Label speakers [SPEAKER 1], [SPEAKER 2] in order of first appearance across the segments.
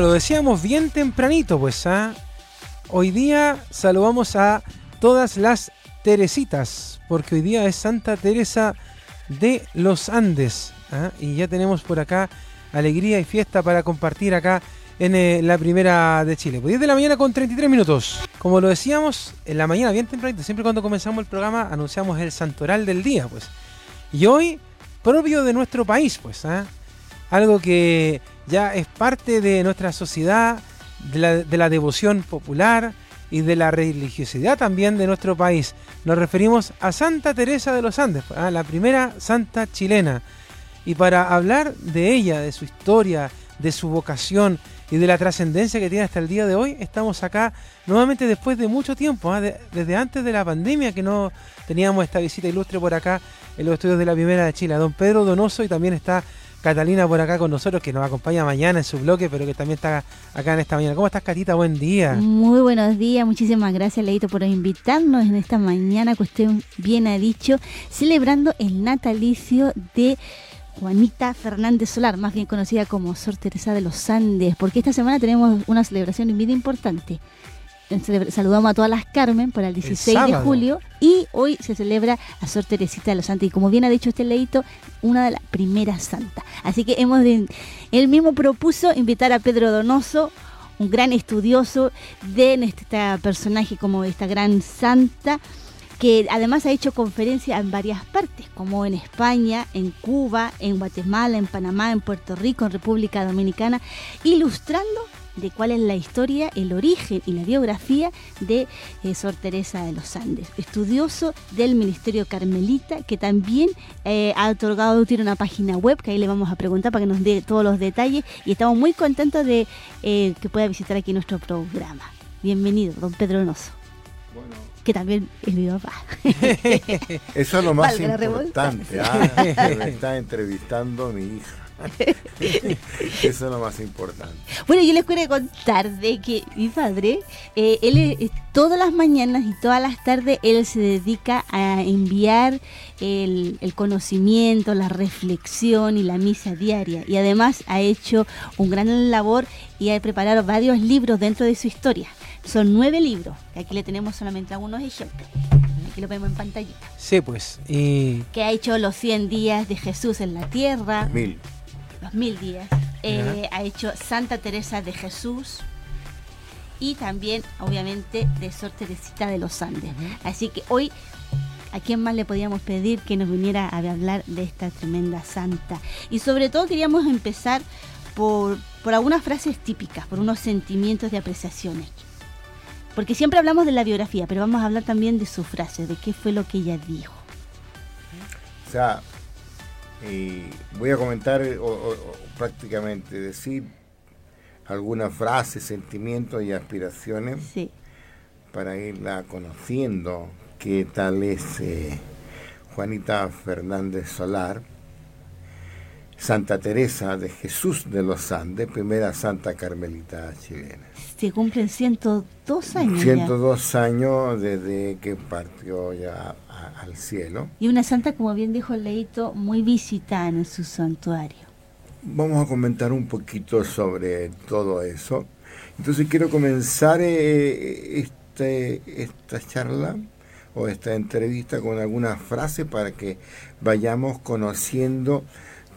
[SPEAKER 1] Lo decíamos bien tempranito, pues, ¿ah? Hoy día saludamos a todas las Teresitas, porque hoy día es Santa Teresa de los Andes. ¿ah? Y ya tenemos por acá alegría y fiesta para compartir acá en eh, la primera de Chile. Pues 10 de la mañana con 33 minutos. Como lo decíamos, en la mañana bien tempranito, siempre cuando comenzamos el programa anunciamos el santoral del día, pues. Y hoy, propio de nuestro país, pues. ¿ah? Algo que ya es parte de nuestra sociedad, de la, de la devoción popular y de la religiosidad también de nuestro país. Nos referimos a Santa Teresa de los Andes, ¿ah? la primera santa chilena. Y para hablar de ella, de su historia, de su vocación y de la trascendencia que tiene hasta el día de hoy, estamos acá nuevamente después de mucho tiempo, ¿ah? de- desde antes de la pandemia que no teníamos esta visita ilustre por acá en los estudios de la Primera de Chile. Don Pedro Donoso y también está Catalina por acá con nosotros que nos acompaña mañana en su bloque, pero que también está acá en esta mañana. ¿Cómo estás, Catita? Buen día.
[SPEAKER 2] Muy buenos días, muchísimas gracias Leito por invitarnos en esta mañana que usted bien ha dicho, celebrando el natalicio de Juanita Fernández Solar, más bien conocida como Sor Teresa de los Andes, porque esta semana tenemos una celebración bien importante. Saludamos a todas las Carmen para el 16 de julio y hoy se celebra a Sor Teresita de los Santos y como bien ha dicho este leito, una de las primeras santas. Así que hemos de- él mismo propuso invitar a Pedro Donoso, un gran estudioso de este personaje como esta gran santa que además ha hecho conferencias en varias partes, como en España, en Cuba, en Guatemala, en Panamá, en Puerto Rico, en República Dominicana, ilustrando de cuál es la historia, el origen y la biografía de eh, Sor Teresa de los Andes, estudioso del Ministerio Carmelita, que también eh, ha otorgado, tiene una página web, que ahí le vamos a preguntar para que nos dé todos los detalles, y estamos muy contentos de eh, que pueda visitar aquí nuestro programa. Bienvenido, don Pedro Donoso, que también es mi papá.
[SPEAKER 3] Eso es lo más
[SPEAKER 2] Valga
[SPEAKER 3] importante, ah, me está entrevistando mi hija. Eso es lo más importante.
[SPEAKER 2] Bueno, yo les quiero contar de que mi padre, eh, él eh, todas las mañanas y todas las tardes, él se dedica a enviar el, el conocimiento, la reflexión y la misa diaria. Y además ha hecho un gran labor y ha preparado varios libros dentro de su historia. Son nueve libros, aquí le tenemos solamente algunos ejemplos. Aquí lo vemos en pantallita.
[SPEAKER 1] Sí, pues. Y
[SPEAKER 2] Que ha hecho los 100 días de Jesús en la tierra
[SPEAKER 3] Mil.
[SPEAKER 2] Los mil días. Eh, ha hecho Santa Teresa de Jesús y también, obviamente, de Sor Teresita de los Andes. Así que hoy, ¿a quién más le podíamos pedir que nos viniera a hablar de esta tremenda santa? Y sobre todo queríamos empezar por, por algunas frases típicas, por unos sentimientos de apreciaciones. Porque siempre hablamos de la biografía, pero vamos a hablar también de sus frases, de qué fue lo que ella dijo.
[SPEAKER 3] O sea, eh, voy a comentar eh, o, o- o prácticamente decir algunas frases, sentimientos y aspiraciones
[SPEAKER 2] Sí.
[SPEAKER 3] para irla conociendo. ¿Qué tal es eh, Juanita Fernández Solar? Santa Teresa de Jesús de los Andes, primera santa carmelita chilena.
[SPEAKER 2] Se cumplen 102 años. ya.
[SPEAKER 3] 102 años desde que partió ya a- al cielo.
[SPEAKER 2] Y una santa, como bien dijo Leito, muy visitada en su santuario.
[SPEAKER 3] Vamos a comentar un poquito sobre todo eso. Entonces quiero comenzar eh, este, esta charla o esta entrevista con algunas frases para que vayamos conociendo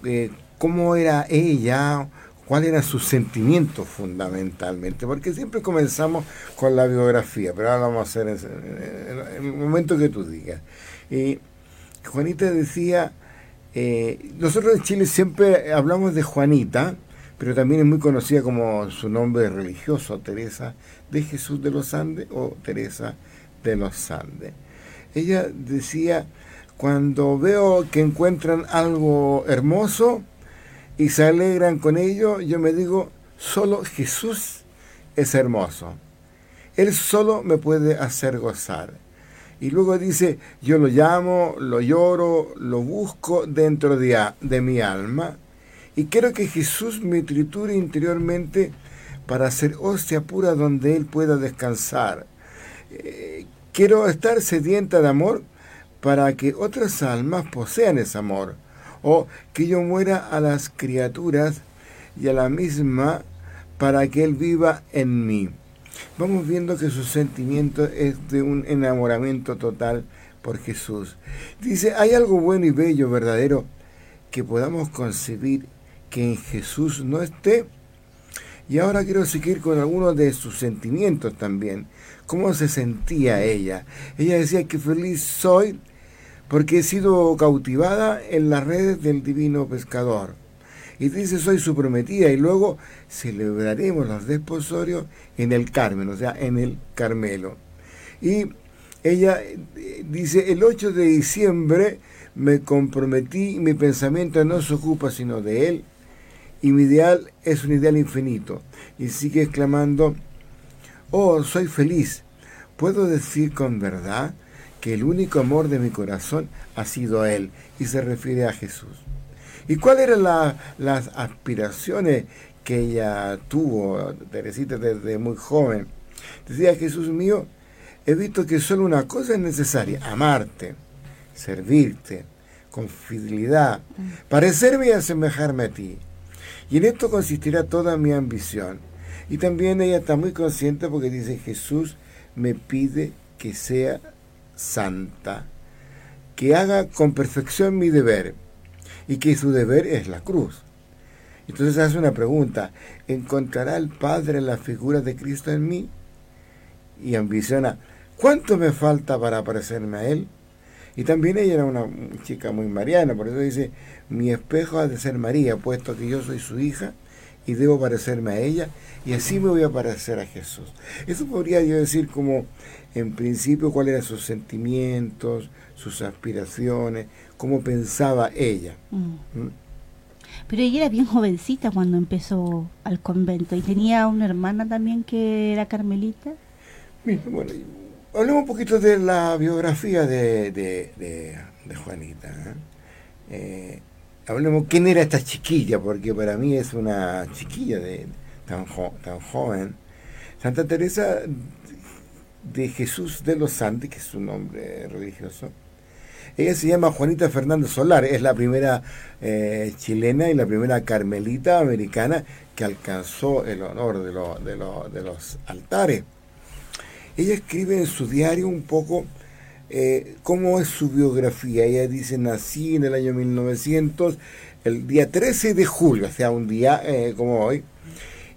[SPEAKER 3] eh, cómo era ella, cuál era su sentimiento fundamentalmente, porque siempre comenzamos con la biografía, pero ahora vamos a hacer en el momento que tú digas. Y Juanita decía, eh, nosotros en Chile siempre hablamos de Juanita, pero también es muy conocida como su nombre religioso, Teresa de Jesús de los Andes o Teresa de los Andes. Ella decía, cuando veo que encuentran algo hermoso y se alegran con ello, yo me digo, solo Jesús es hermoso. Él solo me puede hacer gozar. Y luego dice, yo lo llamo, lo lloro, lo busco dentro de, de mi alma. Y quiero que Jesús me triture interiormente para hacer hostia pura donde Él pueda descansar. Eh, quiero estar sedienta de amor para que otras almas posean ese amor. O que yo muera a las criaturas y a la misma para que Él viva en mí. Vamos viendo que su sentimiento es de un enamoramiento total por Jesús. Dice, hay algo bueno y bello, verdadero, que podamos concebir que en Jesús no esté. Y ahora quiero seguir con algunos de sus sentimientos también. ¿Cómo se sentía ella? Ella decía que feliz soy porque he sido cautivada en las redes del divino pescador. Y dice, soy su prometida, y luego celebraremos los desposorios en el Carmen, o sea, en el Carmelo. Y ella eh, dice, el 8 de diciembre me comprometí, mi pensamiento no se ocupa sino de él, y mi ideal es un ideal infinito. Y sigue exclamando, oh, soy feliz. Puedo decir con verdad que el único amor de mi corazón ha sido Él, y se refiere a Jesús. ¿Y cuáles eran las aspiraciones que ella tuvo, Teresita, desde muy joven? Decía, Jesús mío, he visto que solo una cosa es necesaria, amarte, servirte, con fidelidad, parecerme y asemejarme a ti. Y en esto consistirá toda mi ambición. Y también ella está muy consciente porque dice, Jesús me pide que sea santa, que haga con perfección mi deber y que su deber es la cruz. Entonces hace una pregunta, ¿encontrará el Padre la figura de Cristo en mí? Y ambiciona, ¿cuánto me falta para parecerme a Él? Y también ella era una chica muy mariana, por eso dice, mi espejo ha de ser María, puesto que yo soy su hija y debo parecerme a ella, y así me voy a parecer a Jesús. Eso podría yo decir como, en principio, cuáles eran sus sentimientos, sus aspiraciones, cómo pensaba ella. Mm.
[SPEAKER 2] ¿Mm? Pero ella era bien jovencita cuando empezó al convento y tenía una hermana también que era carmelita.
[SPEAKER 3] bueno, hablemos un poquito de la biografía de, de, Juanita. ¿eh? Eh, hablemos quién era esta chiquilla, porque para mí es una chiquilla tan, joven. Santa Teresa de Jesús de los Santos, que es su nombre religioso, ella se llama Juanita Fernández Solar, es la primera eh, chilena y la primera carmelita americana que alcanzó el honor de, los altares. Ella escribe en su diario un poco eh, cómo es su biografía. Ella dice, nací en el año 1900, el día 13 de julio, o sea, un día eh, como hoy,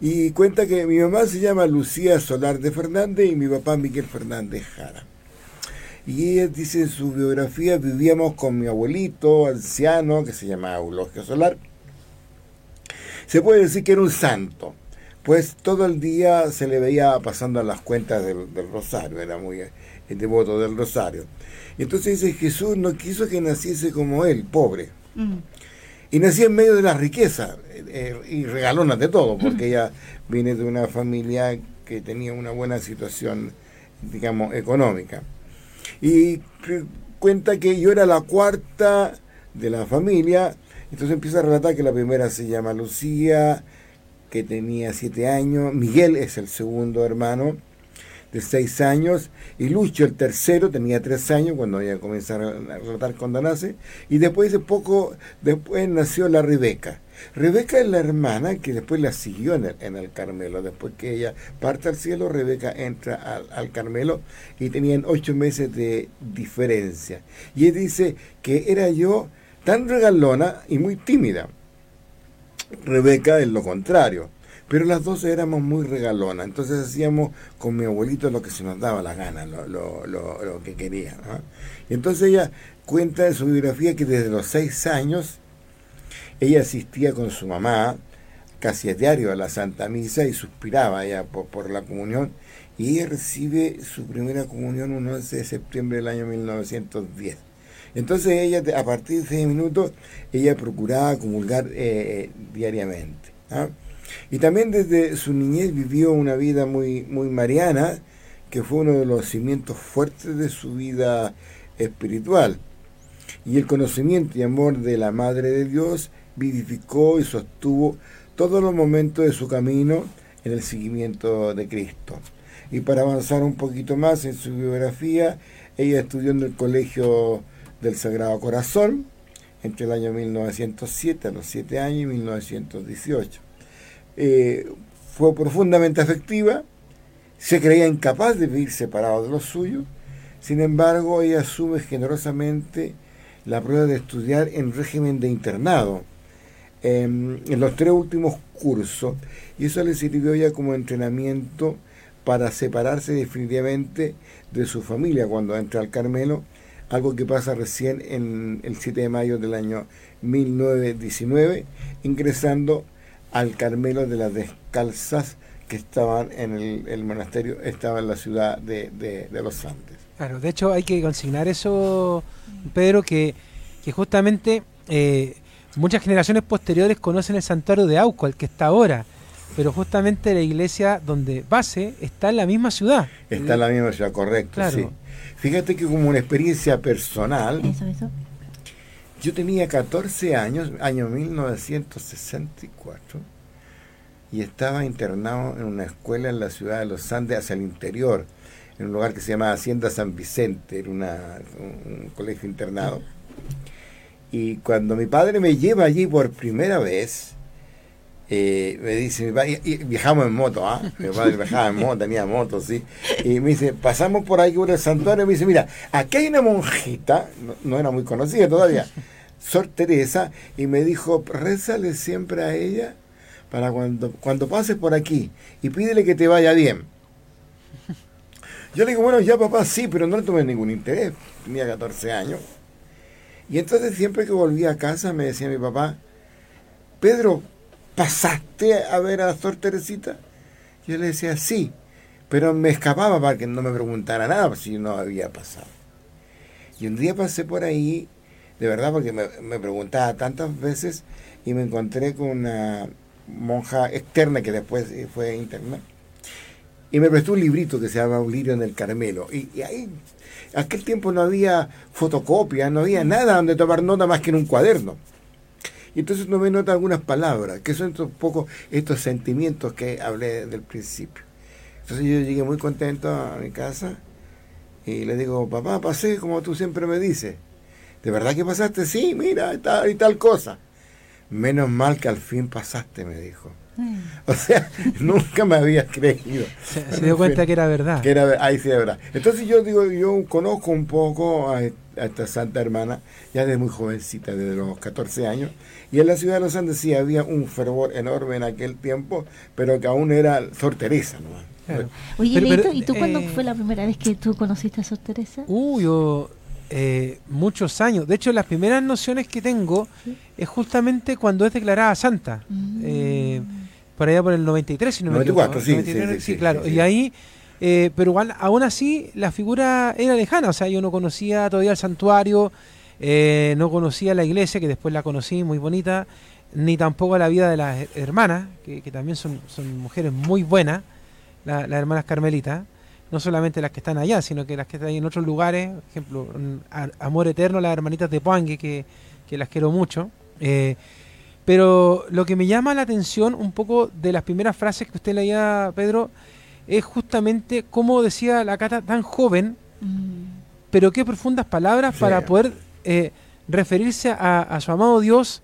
[SPEAKER 3] y cuenta que mi mamá se llama Lucía Solar de Fernández y mi papá Miguel Fernández Jara. Y ella dice en su biografía, vivíamos con mi abuelito anciano, que se llamaba Eulogio Solar. Se puede decir que era un santo, pues todo el día se le veía pasando las cuentas del, rosario, era muy devoto del rosario. Y entonces dice, Jesús no quiso que naciese como él, pobre. Mm. Y nació en medio de la riqueza eh, y regalona de todo, porque ella viene de una familia que tenía una buena situación, digamos, económica y cuenta que yo era la cuarta de la familia, entonces empieza a relatar que la primera se llama Lucía, que tenía siete años, Miguel es el segundo hermano de seis años, y Lucho el tercero tenía tres años cuando ella comenzó a relatar cuando nace, y después de poco, después nació la Rebeca. Rebeca es la hermana que después la siguió en el, Carmelo. Después que ella parte al cielo, Rebeca entra al, Carmelo y tenían ocho meses de diferencia. Y él dice que era yo tan regalona y muy tímida. Rebeca es lo contrario. Pero las dos éramos muy regalonas, entonces hacíamos con mi abuelito lo que se nos daba la gana, lo, lo, que quería. Y entonces ella cuenta en su biografía que desde los seis años ella asistía con su mamá casi a diario a la Santa Misa y suspiraba ya por, la comunión y ella recibe su primera comunión un 11 de septiembre del año 1910. Entonces ella, a partir de ese minuto, ella procuraba comulgar eh, diariamente. ¿ah? Y también desde su niñez vivió una vida muy, muy mariana, que fue uno de los cimientos fuertes de su vida espiritual. Y el conocimiento y amor de la Madre de Dios vivificó y sostuvo todos los momentos de su camino en el seguimiento de Cristo. Y para avanzar un poquito más en su biografía, ella estudió en el Colegio del Sagrado Corazón entre el año 1907, a los 7 años, y 1918. Eh, fue profundamente afectiva, se creía incapaz de vivir separado de los suyos, sin embargo ella asume generosamente la prueba de estudiar en régimen de internado em, en los tres últimos cursos y eso le sirvió ya como entrenamiento para separarse definitivamente de su familia cuando entra al Carmelo, algo que pasa recién en el 7 de mayo del año 1919, ingresando al Carmelo de las Descalzas que estaban en el, monasterio, estaba en la ciudad de, de, los Andes.
[SPEAKER 1] Claro, de hecho hay que consignar eso, Pedro, que, que justamente eh, muchas generaciones posteriores conocen el santuario de Auco, el que está ahora pero justamente la iglesia donde base está en la misma ciudad.
[SPEAKER 3] Está en la misma ciudad, correcto. Sí. Fíjate que como una experiencia personal, yo tenía 14 años, año 1964, y estaba internado en una escuela en la ciudad de los Andes hacia el interior, en un lugar que se llama Hacienda San Vicente, era una, un colegio internado. Y cuando mi padre me lleva allí por primera vez, eh, me dice, mi padre, viajamos en moto, ¿ah? Mi padre viajaba en moto, tenía moto, sí. Y me dice, pasamos por ahí por el santuario, y me dice, mira, aquí hay una monjita, no, era muy conocida todavía, Sor Teresa, y me dijo, rézale siempre a ella para cuando, cuando pases por aquí y pídele que te vaya bien. Yo le digo, bueno, ya papá, sí, pero no le tomé ningún interés, tenía 14 años. Y entonces siempre que volvía a casa me decía mi papá, Pedro, ¿pasaste a ver a la Sor Teresita? Yo le decía, sí, pero me escapaba para que no me preguntara nada si no había pasado. Y un día pasé por ahí, de verdad, porque me, preguntaba tantas veces y me encontré con una monja externa que después fue interna. Y me prestó un librito que se llama Un lirio en el Carmelo. Y, ahí, aquel tiempo no había fotocopia, no había nada donde tomar nota más que en un cuaderno. Y entonces no me nota algunas palabras, que son un poco estos sentimientos que hablé del principio. Entonces yo llegué muy contento a mi casa y le digo, papá, pasé como tú siempre me dices. ¿De verdad que pasaste? Sí, mira, y tal, y tal cosa. Menos mal que al fin pasaste, me dijo. Mm. O sea, nunca me había creído.
[SPEAKER 1] Se, dio cuenta que era verdad.
[SPEAKER 3] Que era, ahí sí era verdad. Entonces yo digo, yo conozco un poco a, esta santa hermana, ya desde muy jovencita, desde los 14 años, y en la ciudad de los Andes sí había un fervor enorme en aquel tiempo, pero que aún era Sor Teresa. ¿no?
[SPEAKER 2] Oye, Leito, ¿y tú cuándo eh, fue la primera vez que tú conociste a Sor Teresa?
[SPEAKER 1] Uy, yo eh, muchos años. De hecho, las primeras nociones que tengo es justamente cuando es declarada santa. Mm. Eh, por allá por el 93, si no 94, me equivoco. Sí, sí, claro. Y ahí, eh, pero igual, aún así, la figura era lejana. O sea, yo no conocía todavía el santuario, eh, no conocía la iglesia, que después la conocí, muy bonita, ni tampoco la vida de las hermanas, que, también son, son mujeres muy buenas, las hermanas carmelitas. No solamente las que están allá, sino que las que están en otros lugares, por ejemplo, Amor Eterno, las hermanitas de Puangue, que, que las quiero mucho. Eh, pero lo que me llama la atención un poco de las primeras frases que usted leía, Pedro, es justamente cómo decía la Cata tan joven, mm. pero qué profundas palabras para poder eh, referirse a, su amado Dios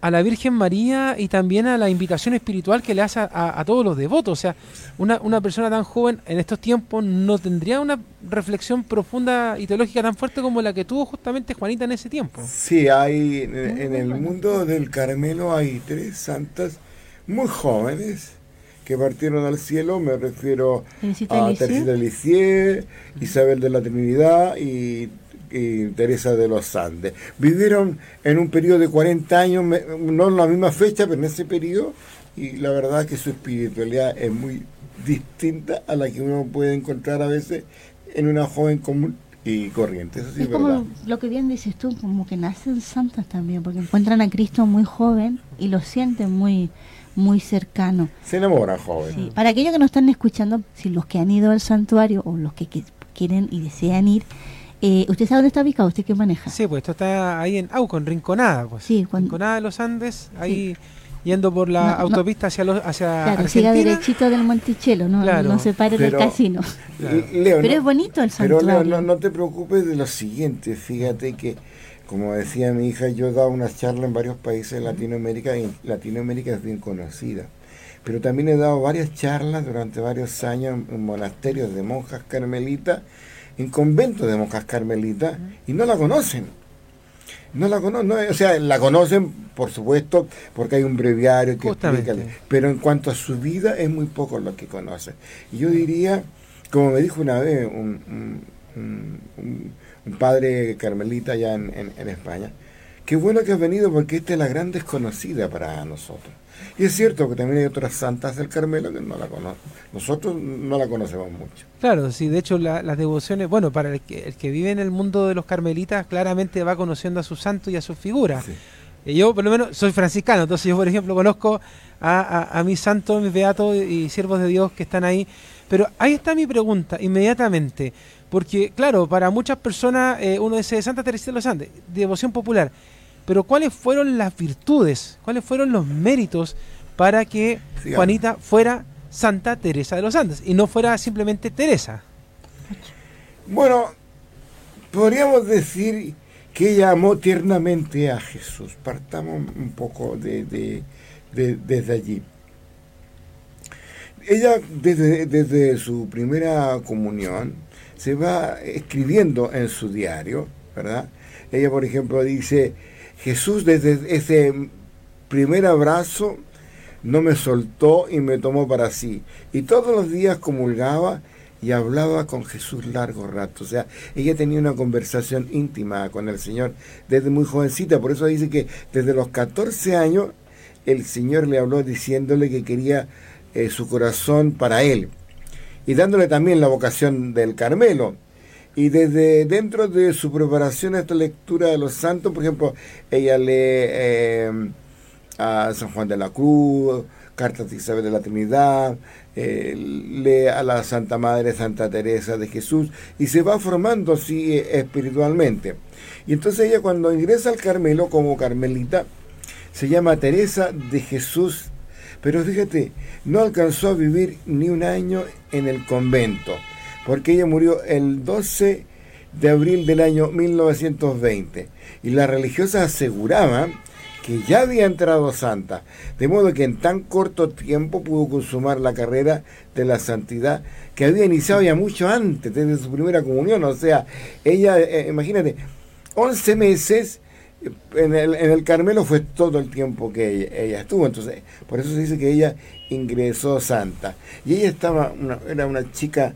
[SPEAKER 1] a la Virgen María y también a la invitación espiritual que le hace a, todos los devotos. O sea, una, una, persona tan joven en estos tiempos no tendría una reflexión profunda y teológica tan fuerte como la que tuvo justamente Juanita en ese tiempo.
[SPEAKER 3] Sí, hay en, el mundo del Carmelo hay tres santas muy jóvenes que partieron al cielo, me refiero a Teresita de Lisieux, Isabel de la Trinidad y y Teresa de los Andes. Vivieron en un periodo de 40 años, no en la misma fecha, pero en ese periodo, y la verdad que su espiritualidad es muy distinta a la que uno puede encontrar a veces en una joven común y corriente. Eso sí es, como
[SPEAKER 2] lo que bien dices tú, como que nacen santas también, porque encuentran a Cristo muy joven y lo sienten muy muy cercano.
[SPEAKER 3] Se enamoran joven.
[SPEAKER 2] Para aquellos que nos están escuchando, si los que han ido al santuario o los que quieren y desean ir, eh, ¿Usted sabe dónde está ubicado? ¿Usted qué maneja?
[SPEAKER 1] Sí, pues esto está ahí en Auco, en Rinconada. Pues. Sí, Rinconada de los Andes, ahí yendo por la autopista hacia, los, hacia
[SPEAKER 2] claro, Argentina. siga derechito del Monticello, no, no se pare del casino. pero es bonito el santuario.
[SPEAKER 3] Pero Leo, no, te preocupes de lo siguiente, fíjate que, como decía mi hija, yo he dado una charla en varios países de Latinoamérica y Latinoamérica es bien conocida. pero también he dado varias charlas durante varios años en monasterios de monjas carmelitas, en conventos de monjas carmelitas, y no la conocen. No la conocen, o sea, la conocen, por supuesto, porque hay un breviario que explica, pero en cuanto a su vida es muy poco lo que conocen. Y yo diría, como me dijo una vez un, padre carmelita allá en, en España, qué bueno que has venido porque esta es la gran desconocida para nosotros. Y es cierto que también hay otras santas del Carmelo que no la conocen. Nosotros no la conocemos mucho.
[SPEAKER 1] Claro, sí, de hecho las devociones, bueno, para el que, el que vive en el mundo de los carmelitas, claramente va conociendo a su santo y a sus figuras. yo, por lo menos, soy franciscano, entonces yo, por ejemplo, conozco a, mis santos, mis beatos y siervos de Dios que están ahí. Pero ahí está mi pregunta, inmediatamente. Porque, claro, para muchas personas eh, uno dice Santa Teresa de los Andes, devoción popular. Pero ¿cuáles fueron las virtudes? ¿Cuáles fueron los méritos para que Juanita fuera Santa Teresa de los Andes y no fuera simplemente Teresa?
[SPEAKER 3] Bueno, podríamos decir que ella amó tiernamente a Jesús. Partamos un poco de, desde allí. Ella desde, desde su primera comunión se va escribiendo en su diario, ¿verdad? Ella, por ejemplo, dice, Jesús desde ese primer abrazo no me soltó y me tomó para sí. Y todos los días comulgaba y hablaba con Jesús largo rato. O sea, ella tenía una conversación íntima con el Señor desde muy jovencita. Por eso dice que desde los 14 años el Señor le habló diciéndole que quería eh, su corazón para él. Y dándole también la vocación del Carmelo. Y desde dentro de su preparación a esta lectura de los santos, por ejemplo, ella lee eh, a San Juan de la Cruz, cartas de Isabel de la Trinidad, eh, lee a la Santa Madre Santa Teresa de Jesús y se va formando así eh, espiritualmente. Y entonces ella cuando ingresa al Carmelo como carmelita, se llama Teresa de Jesús, pero fíjate, no alcanzó a vivir ni un año en el convento porque ella murió el 12 de abril del año 1920 y las religiosas aseguraban que ya había entrado santa, de modo que en tan corto tiempo pudo consumar la carrera de la santidad que había iniciado ya mucho antes, desde su primera comunión, o sea, ella, eh, imagínate, 11 meses en el, en el, Carmelo fue todo el tiempo que ella, estuvo, entonces, por eso se dice que ella ingresó santa. Y ella estaba, era una chica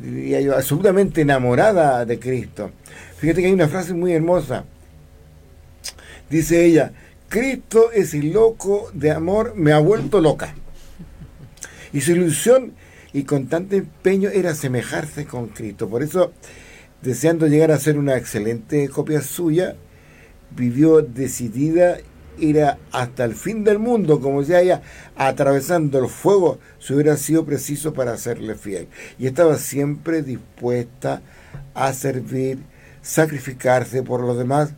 [SPEAKER 3] diría absolutamente enamorada de Cristo. Fíjate que hay una frase muy hermosa. Dice ella, Cristo es el loco de amor, me ha vuelto loca. Y su ilusión y con tanto empeño era asemejarse con Cristo. Por eso, deseando llegar a ser una excelente copia suya, vivió decidida ir hasta el fin del mundo, como si haya atravesando el fuego, si hubiera sido preciso para hacerle fiel. Y estaba siempre dispuesta a servir, sacrificarse por los demás,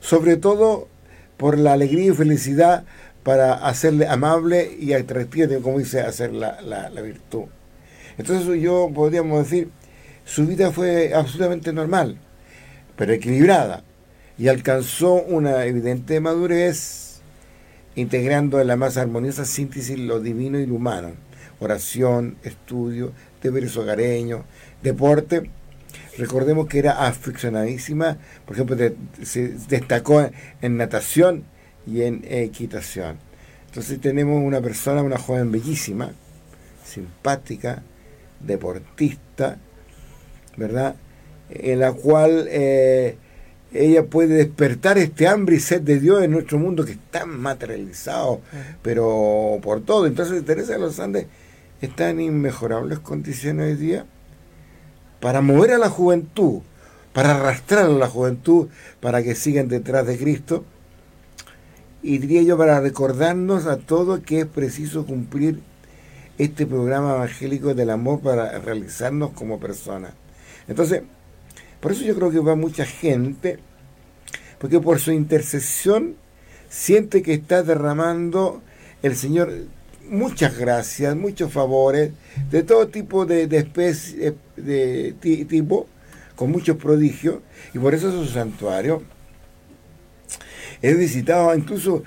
[SPEAKER 3] sobre todo por la alegría y felicidad para hacerle amable y atractivo, como dice, hacer la, la, la virtud. Entonces yo podríamos decir, su vida fue absolutamente normal, pero equilibrada y alcanzó una evidente madurez, integrando en la más armoniosa síntesis lo divino y lo humano, oración, estudio, deberes hogareños, deporte. Recordemos que era aficionadísima, por ejemplo, se destacó en natación y en equitación. Entonces tenemos una persona, una joven bellísima, simpática, deportista, ¿verdad? En la cual eh, ella puede despertar este hambre y sed de Dios en nuestro mundo que está materializado, pero por todo. Entonces Teresa de los Andes está en inmejorables condiciones hoy día para mover a la juventud, para arrastrar a la juventud para que sigan detrás de Cristo. Y diría yo para recordarnos a todos que es preciso cumplir este programa evangélico del amor para realizarnos como personas. Entonces, por eso yo creo que va mucha gente, porque por su intercesión siente que está derramando el Señor muchas gracias, muchos favores, de todo tipo de, de especie, de tipo, con muchos prodigios, y por eso su santuario. He visitado incluso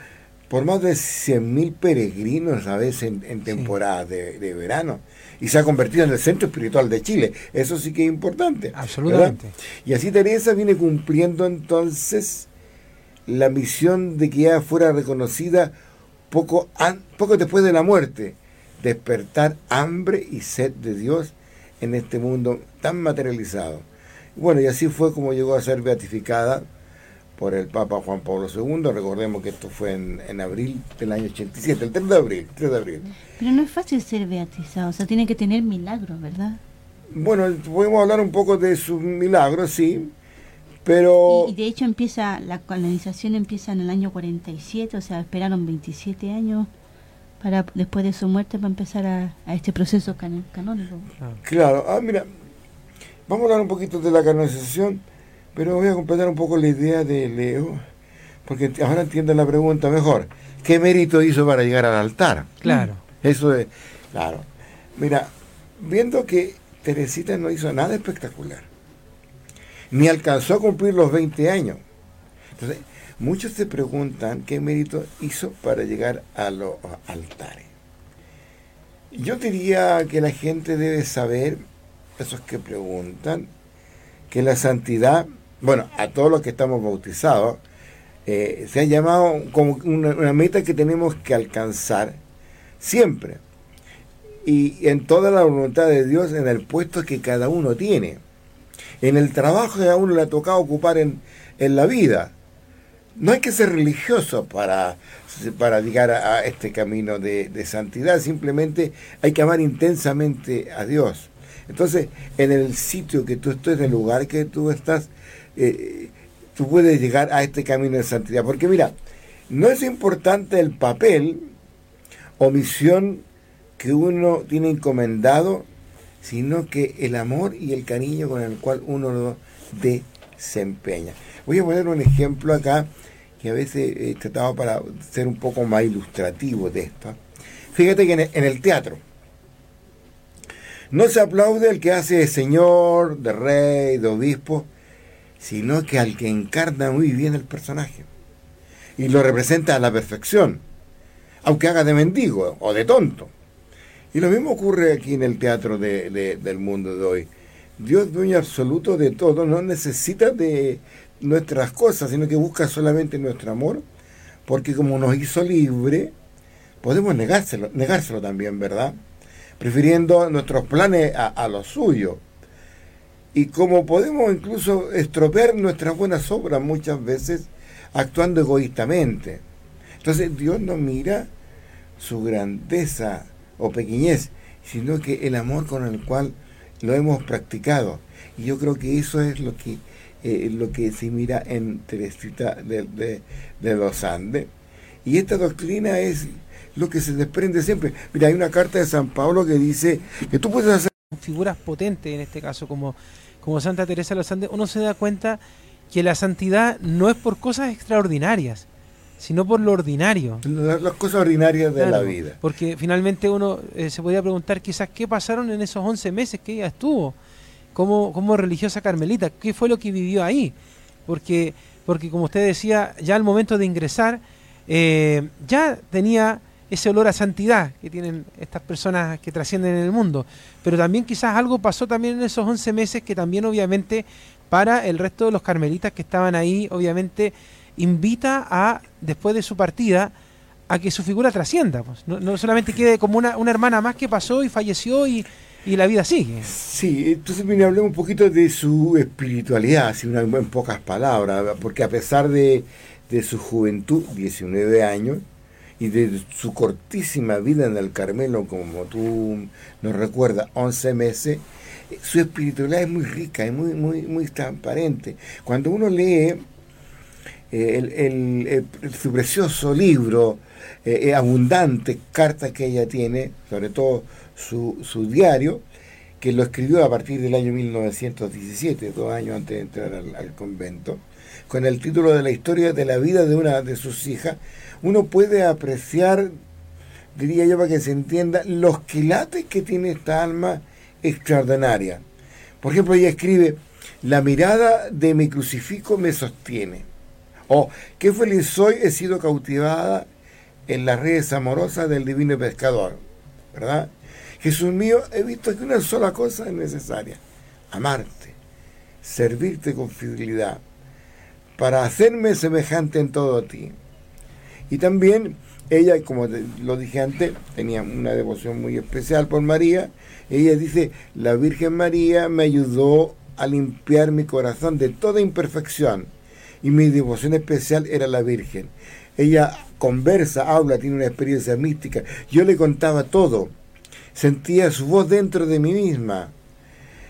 [SPEAKER 3] por más de 100.000 peregrinos a veces en, temporadas de, verano y se ha convertido en el centro espiritual de Chile. Eso sí que es importante.
[SPEAKER 1] Absolutamente.
[SPEAKER 3] Y así Teresa viene cumpliendo entonces la misión de que ya fuera reconocida poco, poco después de la muerte, despertar hambre y sed de Dios en este mundo tan materializado. Bueno, y así fue como llegó a ser beatificada por el Papa Juan Pablo II. Recordemos que esto fue en, abril del año 87, el 3 de abril, 3 de abril.
[SPEAKER 2] Pero no es fácil ser beatizado, o sea, tiene que tener milagros, ¿verdad?
[SPEAKER 3] Bueno, podemos hablar un poco de sus milagros, sí, pero...
[SPEAKER 2] Y, de hecho empieza, la colonización empieza en el año 47, o sea, esperaron 27 años para después de su muerte para empezar a, este proceso canónico.
[SPEAKER 3] Claro, ah, mira, vamos a hablar un poquito de la canonización pero voy a completar un poco la idea de Leo, porque ahora entiendo la pregunta mejor. ¿Qué mérito hizo para llegar al altar?
[SPEAKER 1] Claro.
[SPEAKER 3] Eso es, claro. Mira, viendo que Teresita no hizo nada espectacular, ni alcanzó a cumplir los 20 años. Entonces, muchos se preguntan qué mérito hizo para llegar a los altares. Yo diría que la gente debe saber, esos que preguntan, que la santidad bueno, a todos los que estamos bautizados, eh, se ha llamado como una, meta que tenemos que alcanzar siempre. Y en toda la voluntad de Dios, en el puesto que cada uno tiene. En el trabajo que a uno le ha tocado ocupar en, la vida. No hay que ser religioso para, para llegar a, este camino de, de santidad, simplemente hay que amar intensamente a Dios. Entonces, en el sitio que tú estés, en el lugar que tú estás, eh, tú puedes llegar a este camino de santidad. Porque mira, no es importante el papel o misión que uno tiene encomendado, sino que el amor y el cariño con el cual uno lo desempeña. Voy a poner un ejemplo acá que a veces he tratado para ser un poco más ilustrativo de esto. Fíjate que en el teatro no se aplaude el que hace de señor, de rey, de obispo, sino que al que encarna muy bien el personaje y lo representa a la perfección, aunque haga de mendigo o de tonto. Y lo mismo ocurre aquí en el teatro del mundo de hoy. Dios, dueño absoluto de todo, no necesita de nuestras cosas, sino que busca solamente nuestro amor, porque como nos hizo libre, podemos negárselo, negárselo también, ¿verdad? Prefiriendo nuestros planes a, a los suyos y como podemos incluso estropear nuestras buenas obras muchas veces actuando egoístamente. Entonces Dios no mira su grandeza o pequeñez, sino que el amor con el cual lo hemos practicado. Y yo creo que eso es lo que, eh, lo que se mira en Teresita de, de los Andes. Y esta doctrina es lo que se desprende siempre. Mira, hay una carta de San Pablo que dice que tú puedes hacer
[SPEAKER 1] figuras potentes en este caso como como Santa Teresa de los Andes, uno se da cuenta que la santidad no es por cosas extraordinarias, sino por lo ordinario.
[SPEAKER 3] Las cosas ordinarias de la vida.
[SPEAKER 1] Porque finalmente uno eh, se podía preguntar quizás qué pasaron en esos 11 meses que ella estuvo como, como religiosa carmelita, qué fue lo que vivió ahí. Porque, porque como usted decía, ya al momento de ingresar, eh, ya tenía ese olor a santidad que tienen estas personas que trascienden en el mundo. Pero también quizás algo pasó también en esos 11 meses que también obviamente para el resto de los carmelitas que estaban ahí, obviamente invita a, después de su partida, a que su figura trascienda. Pues. No, solamente quede como una, una, hermana más que pasó y falleció y, y la vida sigue.
[SPEAKER 3] Sí, entonces me hablé un poquito de su espiritualidad, una, en pocas palabras, porque a pesar de, de su juventud, 19 años, y de su cortísima vida en el Carmelo, como tú nos recuerdas, 11 meses, su espiritualidad es muy rica, es muy, muy, muy transparente. Cuando uno lee eh, el, su precioso libro, eh, abundante cartas que ella tiene, sobre todo su, su, diario, que lo escribió a partir del año 1917, dos años antes de entrar al, al convento, con el título de la historia de la vida de una de sus hijas, uno puede apreciar, diría yo para que se entienda, los quilates que tiene esta alma extraordinaria. Por ejemplo, ella escribe, la mirada de mi crucifijo me sostiene. O, qué feliz soy, he sido cautivada en las redes amorosas del divino pescador, ¿verdad? Jesús mío, he visto que una sola cosa es necesaria, amarte, servirte con fidelidad, para hacerme semejante en todo a ti. Y también ella, como lo dije antes, tenía una devoción muy especial por María. Ella dice, la Virgen María me ayudó a limpiar mi corazón de toda imperfección y mi devoción especial era la Virgen. Ella conversa, habla, tiene una experiencia mística. Yo le contaba todo. Sentía su voz dentro de mí misma.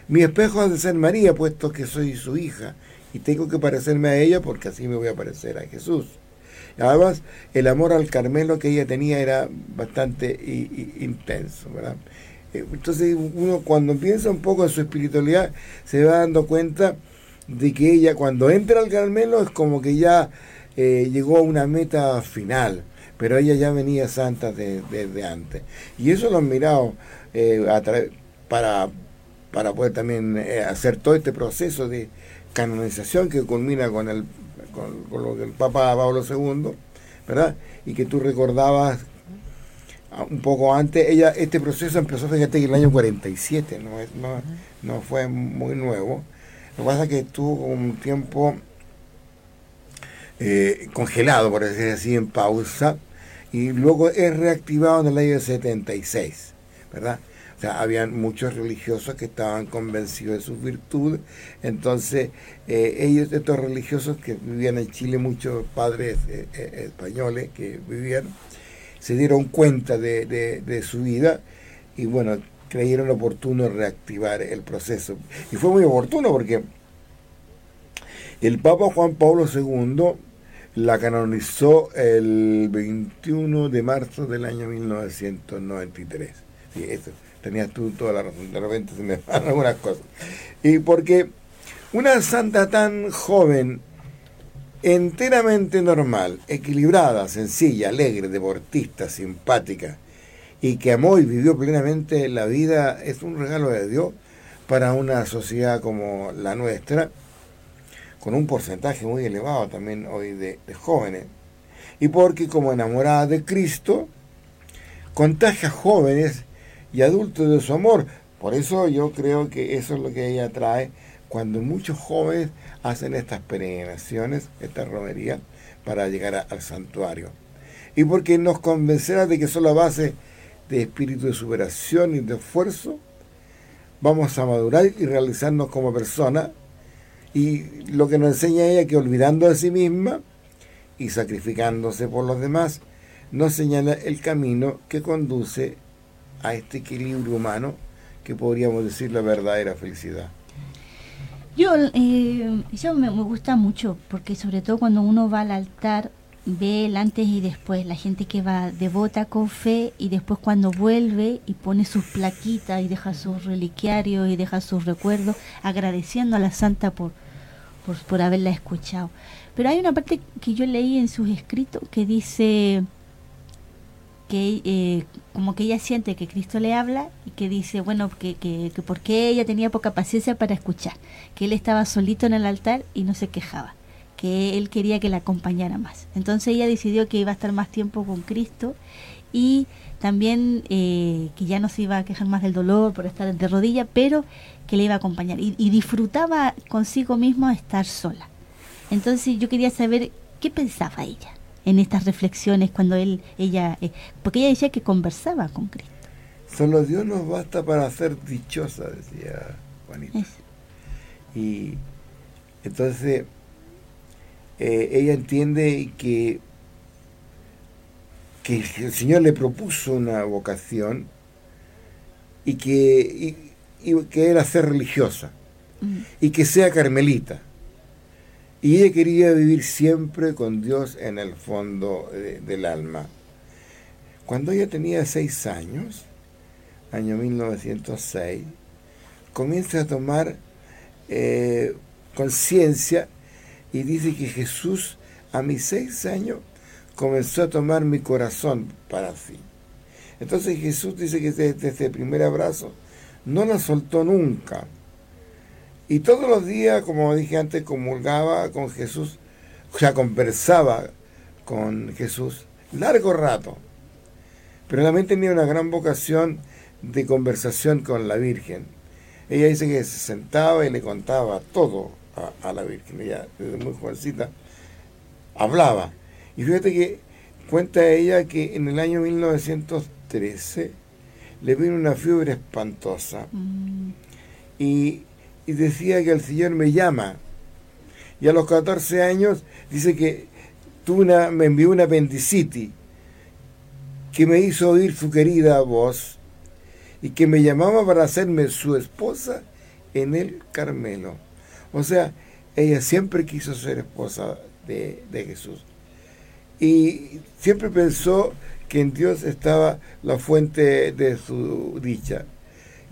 [SPEAKER 3] Mi espejo ha de ser María, puesto que soy su hija, y tengo que parecerme a ella porque así me voy a parecer a Jesús. Además, el amor al Carmelo que ella tenía era bastante intenso, ¿verdad? Eh, entonces uno cuando piensa un poco en su espiritualidad se va dando cuenta de que ella cuando entra al Carmelo es como que ya eh, llegó a una meta final, pero ella ya venía santa desde antes. Y eso lo han mirado eh, para, para poder también hacer todo este proceso de canonización que culmina con el con, lo del Papa Pablo II, ¿verdad? Y que tú recordabas un poco antes, ella este proceso empezó, fíjate, en el año 47, no, no, no fue muy nuevo. Lo que pasa es que estuvo un tiempo eh, congelado, por decir así, en pausa, y luego es reactivado en el año 76, ¿verdad? Habían muchos religiosos que estaban convencidos de su virtud. Entonces, eh, ellos, estos religiosos que vivían en Chile, muchos padres eh, eh, españoles que vivían, se dieron cuenta de, de, su vida y bueno, creyeron oportuno reactivar el proceso. Y fue muy oportuno porque el Papa Juan Pablo II la canonizó el 21 de marzo del año 1993. Sí, eso tenías tú toda la razón, de repente se me van algunas cosas. Y porque una santa tan joven, enteramente normal, equilibrada, sencilla, alegre, deportista, simpática, y que amó y vivió plenamente la vida, es un regalo de Dios para una sociedad como la nuestra, con un porcentaje muy elevado también hoy de, de jóvenes. Y porque como enamorada de Cristo, contagia jóvenes y adultos de su amor. Por eso yo creo que eso es lo que ella trae cuando muchos jóvenes hacen estas peregrinaciones, esta romería, para llegar al santuario. Y porque nos convencerá de que solo a base de espíritu de superación y de esfuerzo vamos a madurar y realizarnos como persona. Y lo que nos enseña ella que olvidando a sí misma y sacrificándose por los demás, nos señala el camino que conduce a este equilibrio humano que podríamos decir la verdadera felicidad.
[SPEAKER 2] Yo, eh, yo me, gusta mucho porque sobre todo cuando uno va al altar ve el antes y después, la gente que va devota con fe y después cuando vuelve y pone sus plaquitas y deja sus reliquiarios y deja sus recuerdos agradeciendo a la santa por, por, por haberla escuchado. Pero hay una parte que yo leí en sus escritos que dice que eh, como que ella siente que Cristo le habla y que dice, bueno, que, que, que porque ella tenía poca paciencia para escuchar, que él estaba solito en el altar y no se quejaba, que él quería que la acompañara más. Entonces ella decidió que iba a estar más tiempo con Cristo y también eh, que ya no se iba a quejar más del dolor por estar de rodilla, pero que le iba a acompañar y, y disfrutaba consigo mismo estar sola. Entonces yo quería saber qué pensaba ella en estas reflexiones cuando él, ella, eh, porque ella decía que conversaba con Cristo.
[SPEAKER 3] Solo Dios nos basta para ser dichosa, decía Juanita. Y entonces eh, ella entiende que, que el Señor le propuso una vocación y que, y, que era ser religiosa mm. y que sea carmelita y ella quería vivir siempre con Dios en el fondo del alma. Cuando ella tenía seis años, año 1906, comienza a tomar eh, conciencia y dice que Jesús a mis seis años comenzó a tomar mi corazón para sí. Entonces Jesús dice que desde, el primer abrazo no la soltó nunca. Y todos los días, como dije antes, comulgaba con Jesús, o sea, conversaba con Jesús, largo rato. Pero también tenía una gran vocación de conversación con la Virgen. Ella dice que se sentaba y le contaba todo a, la Virgen. Ella, desde muy jovencita, hablaba. Y fíjate que cuenta ella que en el año 1913 le vino una fiebre espantosa. Mm. Y, y decía que el Señor me llama. Y a los 14 años dice que tuve una, me envió una apendicitis que me hizo oír su querida voz y que me llamaba para hacerme su esposa en el Carmelo. O sea, ella siempre quiso ser esposa de, Jesús. Y siempre pensó que en Dios estaba la fuente de su dicha.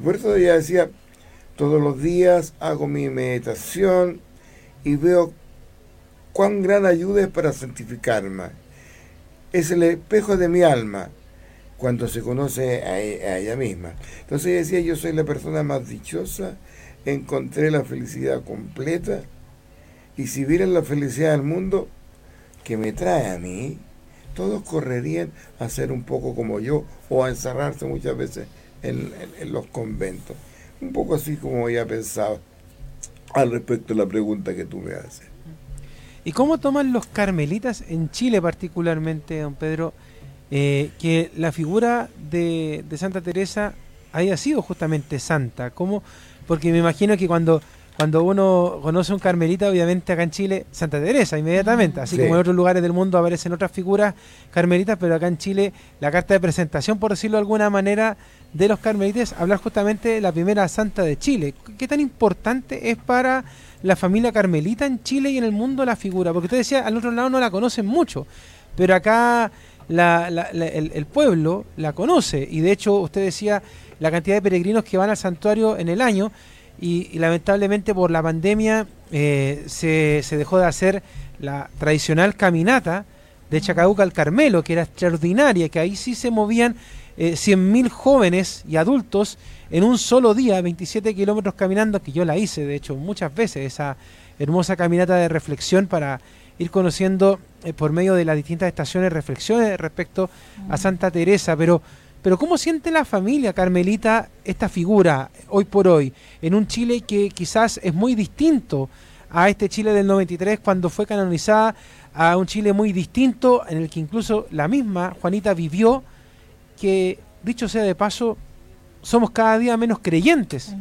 [SPEAKER 3] Por eso ella decía, todos los días hago mi meditación y veo cuán gran ayuda es para santificarme. Es el espejo de mi alma cuando se conoce e, a, ella misma. Entonces ella decía, yo soy la persona más dichosa, encontré la felicidad completa, y si vieran la felicidad del mundo que me trae a mí, todos correrían a ser un poco como yo o a encerrarse muchas veces en, los conventos. Un poco así como ella pensaba al respecto de la pregunta que tú me haces.
[SPEAKER 1] ¿Y cómo toman los carmelitas en Chile particularmente, don Pedro, eh, que la figura de, Santa Teresa haya sido justamente santa. ¿Cómo? Porque me imagino que cuando, cuando uno conoce un carmelita, obviamente acá en Chile, Santa Teresa inmediatamente, así como en otros lugares del mundo aparecen otras figuras carmelitas, pero acá en Chile la carta de presentación, por decirlo de alguna manera, de los carmelitas, hablar justamente de la primera santa de Chile. ¿Qué tan importante es para la familia carmelita en Chile y en el mundo la figura? Porque usted decía, al otro lado no la conocen mucho, pero acá el, pueblo la conoce y de hecho usted decía la cantidad de peregrinos que van al santuario en el año y, lamentablemente por la pandemia eh, se, se, dejó de hacer la tradicional caminata de Chacabuca al Carmelo, que era extraordinaria, que ahí sí se movían eh, 100.000 jóvenes y adultos en un solo día, 27 kilómetros caminando, que yo la hice de hecho muchas veces, esa hermosa caminata de reflexión para ir conociendo eh, por medio de las distintas estaciones reflexiones respecto a Santa Teresa, pero, pero ¿cómo siente la familia carmelita esta figura hoy por hoy en un Chile que quizás es muy distinto a este Chile del 93 cuando fue canonizada, a un Chile muy distinto en el que incluso la misma Juanita vivió, que dicho sea de paso, somos cada día menos creyentes.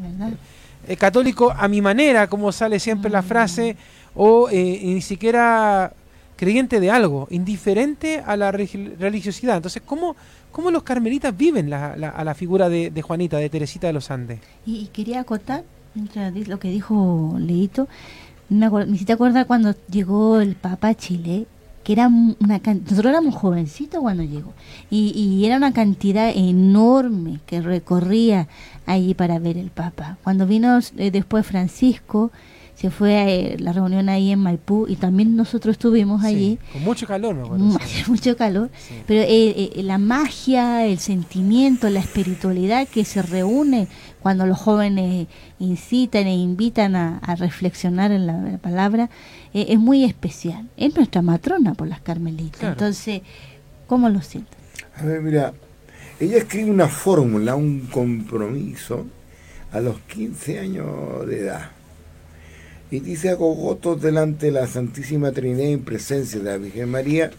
[SPEAKER 1] Eh, católico a mi manera, como sale siempre la mm. frase, o eh, ni siquiera creyente de algo, indiferente a la religiosidad. Entonces, ¿cómo, cómo los carmelitas viven a la figura de, Juanita, de Teresita de los Andes?
[SPEAKER 2] Y, quería acotar, lo que dijo Leito, me, me hiciste acordar cuando llegó el Papa a Chile, que era una nosotros éramos jovencitos cuando llegó y, y, era una cantidad enorme que recorría allí para ver el Papa. Cuando vino eh, después Francisco, se fue a eh, la reunión ahí en Maipú y también nosotros estuvimos allí.
[SPEAKER 1] Con mucho calor, me
[SPEAKER 2] Mucho calor, pero eh, eh, la magia, el sentimiento, la espiritualidad que se reúne cuando los jóvenes incitan e invitan a, reflexionar en la, palabra, es muy especial. Es nuestra matrona por las carmelitas. Entonces, ¿cómo lo sienten?
[SPEAKER 3] A ver, mira, ella escribe una fórmula, un compromiso a los 15 años de edad y dice a delante de la Santísima Trinidad en presencia de la Virgen María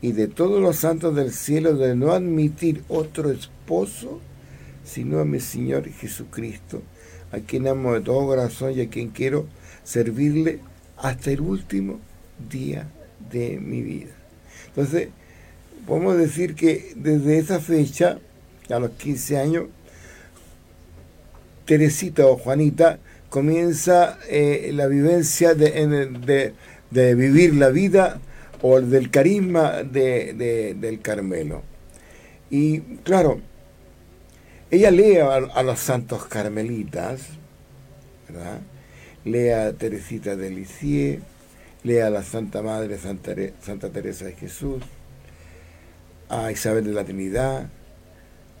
[SPEAKER 3] y de todos los santos del cielo de no admitir otro esposo sino a mi Señor Jesucristo, a quien amo de todo corazón y a quien quiero servirle hasta el último día de mi vida. Entonces, podemos decir que desde esa fecha, a los 15 años, Teresita o Juanita comienza eh, la vivencia de, de, vivir la vida o del carisma de, del Carmelo. Y claro, ella lee a, los santos carmelitas, ¿verdad? Lee a Teresita de Lisieux, lee a la Santa Madre Santa, Santa Teresa de Jesús, a Isabel de la Trinidad,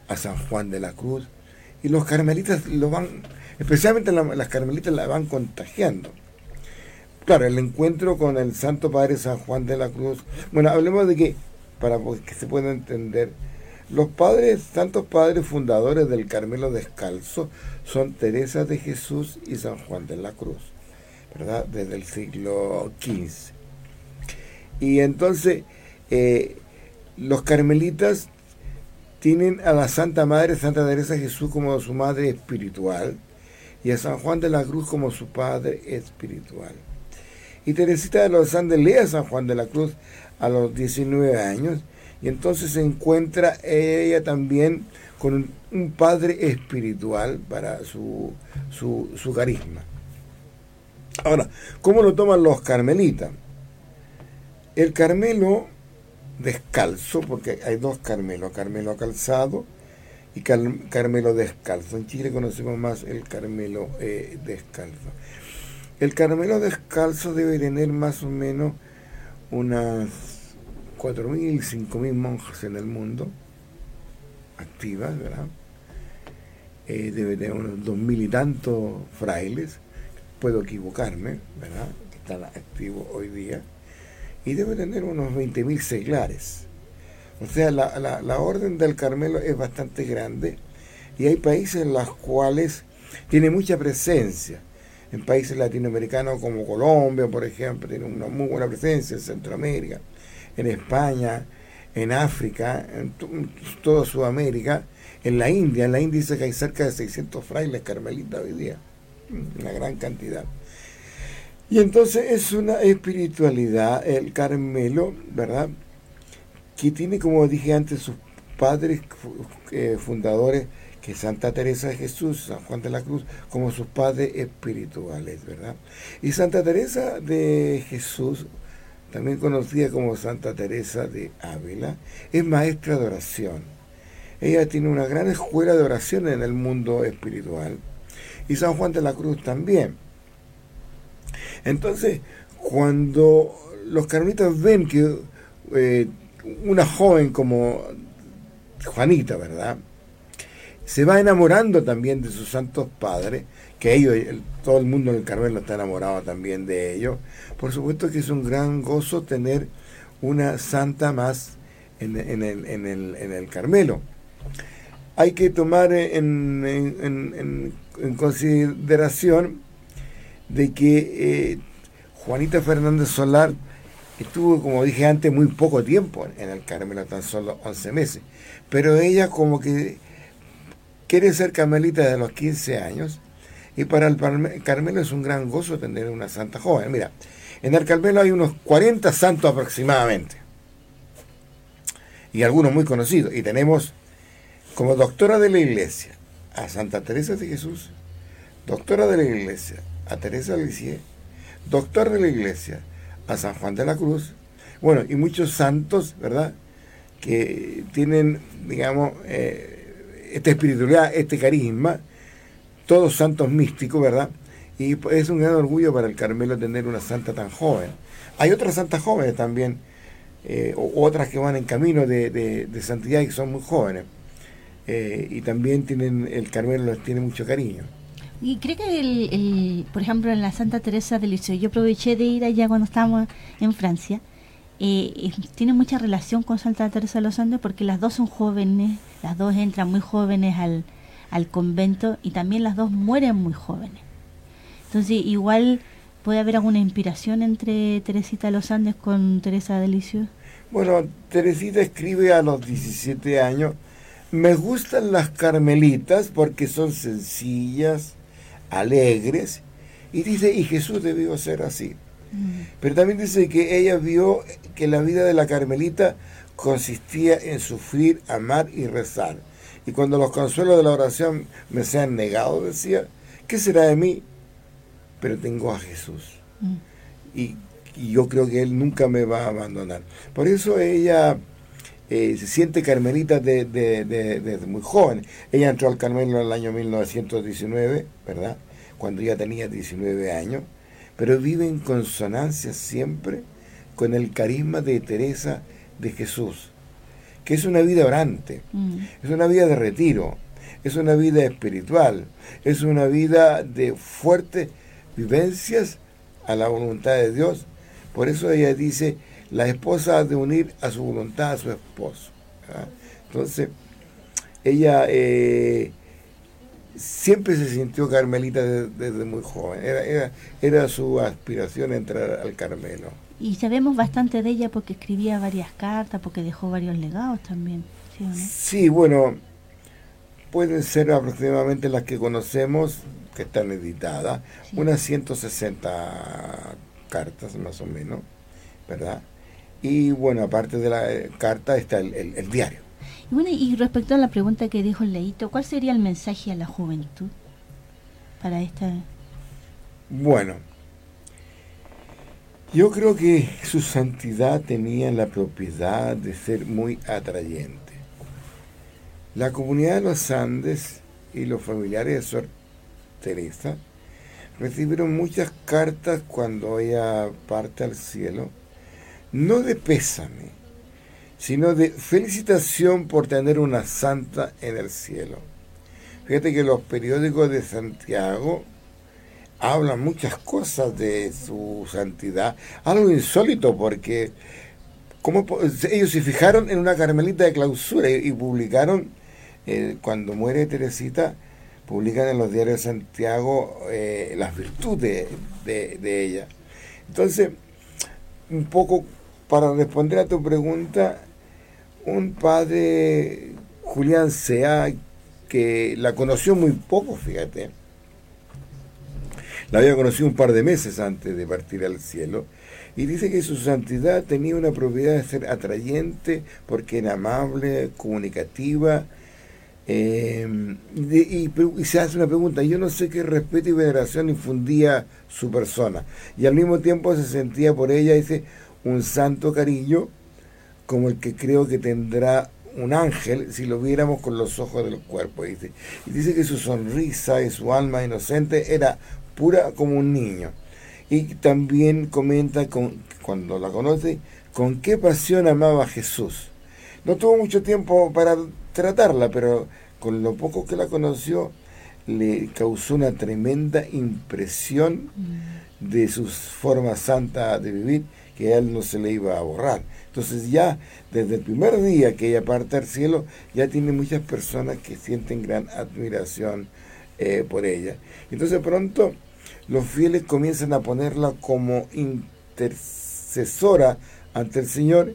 [SPEAKER 3] a San Juan de la Cruz, y los carmelitas lo van especialmente las carmelitas la van contagiando. Claro, el encuentro con el Santo Padre San Juan de la Cruz. Bueno, hablemos de que para que se pueda entender. Los padres, tantos padres fundadores del Carmelo Descalzo son Teresa de Jesús y San Juan de la Cruz, ¿verdad? Desde el siglo XV. Y entonces, eh, los carmelitas tienen a la Santa Madre, Santa Teresa Jesús, como su madre espiritual, y a San Juan de la Cruz como su padre espiritual. Y Teresita de los Andes lee a San Juan de la Cruz a los 19 años y entonces se encuentra ella también con un, padre espiritual para su, su, carisma. Ahora, ¿cómo lo toman los carmelitas? El Carmelo descalzo, porque hay dos Carmelos, Carmelo calzado y Carmelo descalzo. En Chile conocemos más el Carmelo eh, descalzo. El Carmelo descalzo debe tener más o menos unas 4.000, 5.000 monjas en el mundo, activas, ¿verdad? Eh, debe tener unos 2.000 y tantos frailes, puedo equivocarme, ¿verdad? Que están activos hoy día, y debe tener unos 20.000 seglares. O sea, la, la, orden del Carmelo es bastante grande y hay países en los cuales tiene mucha presencia en países latinoamericanos como Colombia, por ejemplo, tiene una muy buena presencia en Centroamérica, en España, en África, en toda Sudamérica, en la India. En la India dice que hay cerca de 600 frailes carmelitas hoy día, una gran cantidad. Y entonces es una espiritualidad, el Carmelo, ¿verdad? Que tiene, como dije antes, sus padres eh, fundadores que Santa Teresa de Jesús, San Juan de la Cruz, como sus padres espirituales, ¿verdad? Y Santa Teresa de Jesús, también conocida como Santa Teresa de Ávila, es maestra de oración. Ella tiene una gran escuela de oración en el mundo espiritual. Y San Juan de la Cruz también. Entonces, cuando los carmelitas ven que eh, una joven como Juanita, ¿verdad? se va enamorando también de sus santos padres, que ellos, todo el mundo en el Carmelo está enamorado también de ellos. Por supuesto que es un gran gozo tener una santa más en, el, en, el, en el, Carmelo. Hay que tomar en, consideración de que eh, Juanita Fernández Solar estuvo, como dije antes, muy poco tiempo en el Carmelo, tan solo 11 meses. Pero ella como que quiere ser carmelita desde los 15 años y para el Carmelo es un gran gozo tener una santa joven. Mira, en el Carmelo hay unos 40 santos aproximadamente y algunos muy conocidos. Y tenemos como doctora de la iglesia a Santa Teresa de Jesús, doctora de la iglesia a Teresa Lisieux, doctor de la iglesia a San Juan de la Cruz, bueno, y muchos santos, ¿verdad? Que tienen, digamos, eh, esta espiritualidad, este carisma, todos santos místicos, ¿verdad? Y es un gran orgullo para el Carmelo tener una santa tan joven. Hay otras santas jóvenes también, eh, otras que van en camino de, de, santidad y son muy jóvenes. Eh, y también tienen el Carmelo les tiene mucho cariño.
[SPEAKER 2] Y creo que, el, por ejemplo, en la Santa Teresa de Lisieux, yo aproveché de ir allá cuando estábamos en Francia, eh, tiene mucha relación con Santa Teresa de los Andes porque las dos son jóvenes, las dos entran muy jóvenes al, al convento y también las dos mueren muy jóvenes. Entonces, igual puede haber alguna inspiración entre Teresita de los Andes con Teresa de Lisieux.
[SPEAKER 3] Bueno, Teresita escribe a los 17 años, me gustan las carmelitas porque son sencillas, alegres, y dice, y Jesús debió ser así. Pero también dice que ella vio que la vida de la Carmelita consistía en sufrir, amar y rezar. Y cuando los consuelos de la oración me sean negados, decía, ¿qué será de mí? Pero tengo a Jesús. Mm. Y, yo creo que Él nunca me va a abandonar. Por eso ella eh, se siente carmelita desde de, muy joven. Ella entró al Carmelo en el año 1919, ¿verdad? Cuando ella tenía 19 años pero vive en consonancia siempre con el carisma de Teresa de Jesús, que es una vida orante, mm. es una vida de retiro, es una vida espiritual, es una vida de fuertes vivencias a la voluntad de Dios. Por eso ella dice, la esposa de unir a su voluntad a su esposo. ¿ah? Entonces, ella eh, siempre se sintió carmelita desde, muy joven. Era, era, su aspiración entrar al Carmelo.
[SPEAKER 2] Y sabemos bastante de ella porque escribía varias cartas, porque dejó varios legados también.
[SPEAKER 3] ¿sí, bueno, pueden ser aproximadamente las que conocemos, que están editadas, unas 160 cartas más o menos, ¿verdad? Y bueno, aparte de la eh, carta está el, diario.
[SPEAKER 2] Y bueno, y respecto a la pregunta que dijo el Leito, ¿cuál sería el mensaje a la juventud para esta?
[SPEAKER 3] Bueno, yo creo que su santidad tenía la propiedad de ser muy atrayente. La comunidad de los Andes y los familiares de Sor Teresa recibieron muchas cartas cuando ella parte al cielo no de pésame, sino de felicitación por tener una santa en el cielo. Fíjate que los periódicos de Santiago hablan muchas cosas de su santidad, algo insólito porque ellos se fijaron en una carmelita de clausura y, publicaron, eh, cuando muere Teresita, publican en los diarios de Santiago eh, las virtudes de, de ella. Entonces, un poco para responder a tu pregunta, un padre, Julián Sea, que la conoció muy poco, fíjate. La había conocido un par de meses antes de partir al cielo. Y dice que su santidad tenía una propiedad de ser atrayente porque era amable, comunicativa. Y, y, se hace una pregunta, yo no sé qué respeto y veneración infundía su persona. Y al mismo tiempo se sentía por ella, dice, un santo cariño como el que creo que tendrá un ángel si lo viéramos con los ojos del cuerpo. Dice. Y dice que su sonrisa y su alma inocente era pura como un niño. Y también comenta con, cuando la conoce con qué pasión amaba a Jesús. No tuvo mucho tiempo para tratarla, pero con lo poco que la conoció le causó una tremenda impresión mm. de su forma santa de vivir que a él no se le iba a borrar. Entonces ya desde el primer día que ella parte al cielo, ya tiene muchas personas que sienten gran admiración eh, por ella. Entonces pronto los fieles comienzan a ponerla como intercesora ante el Señor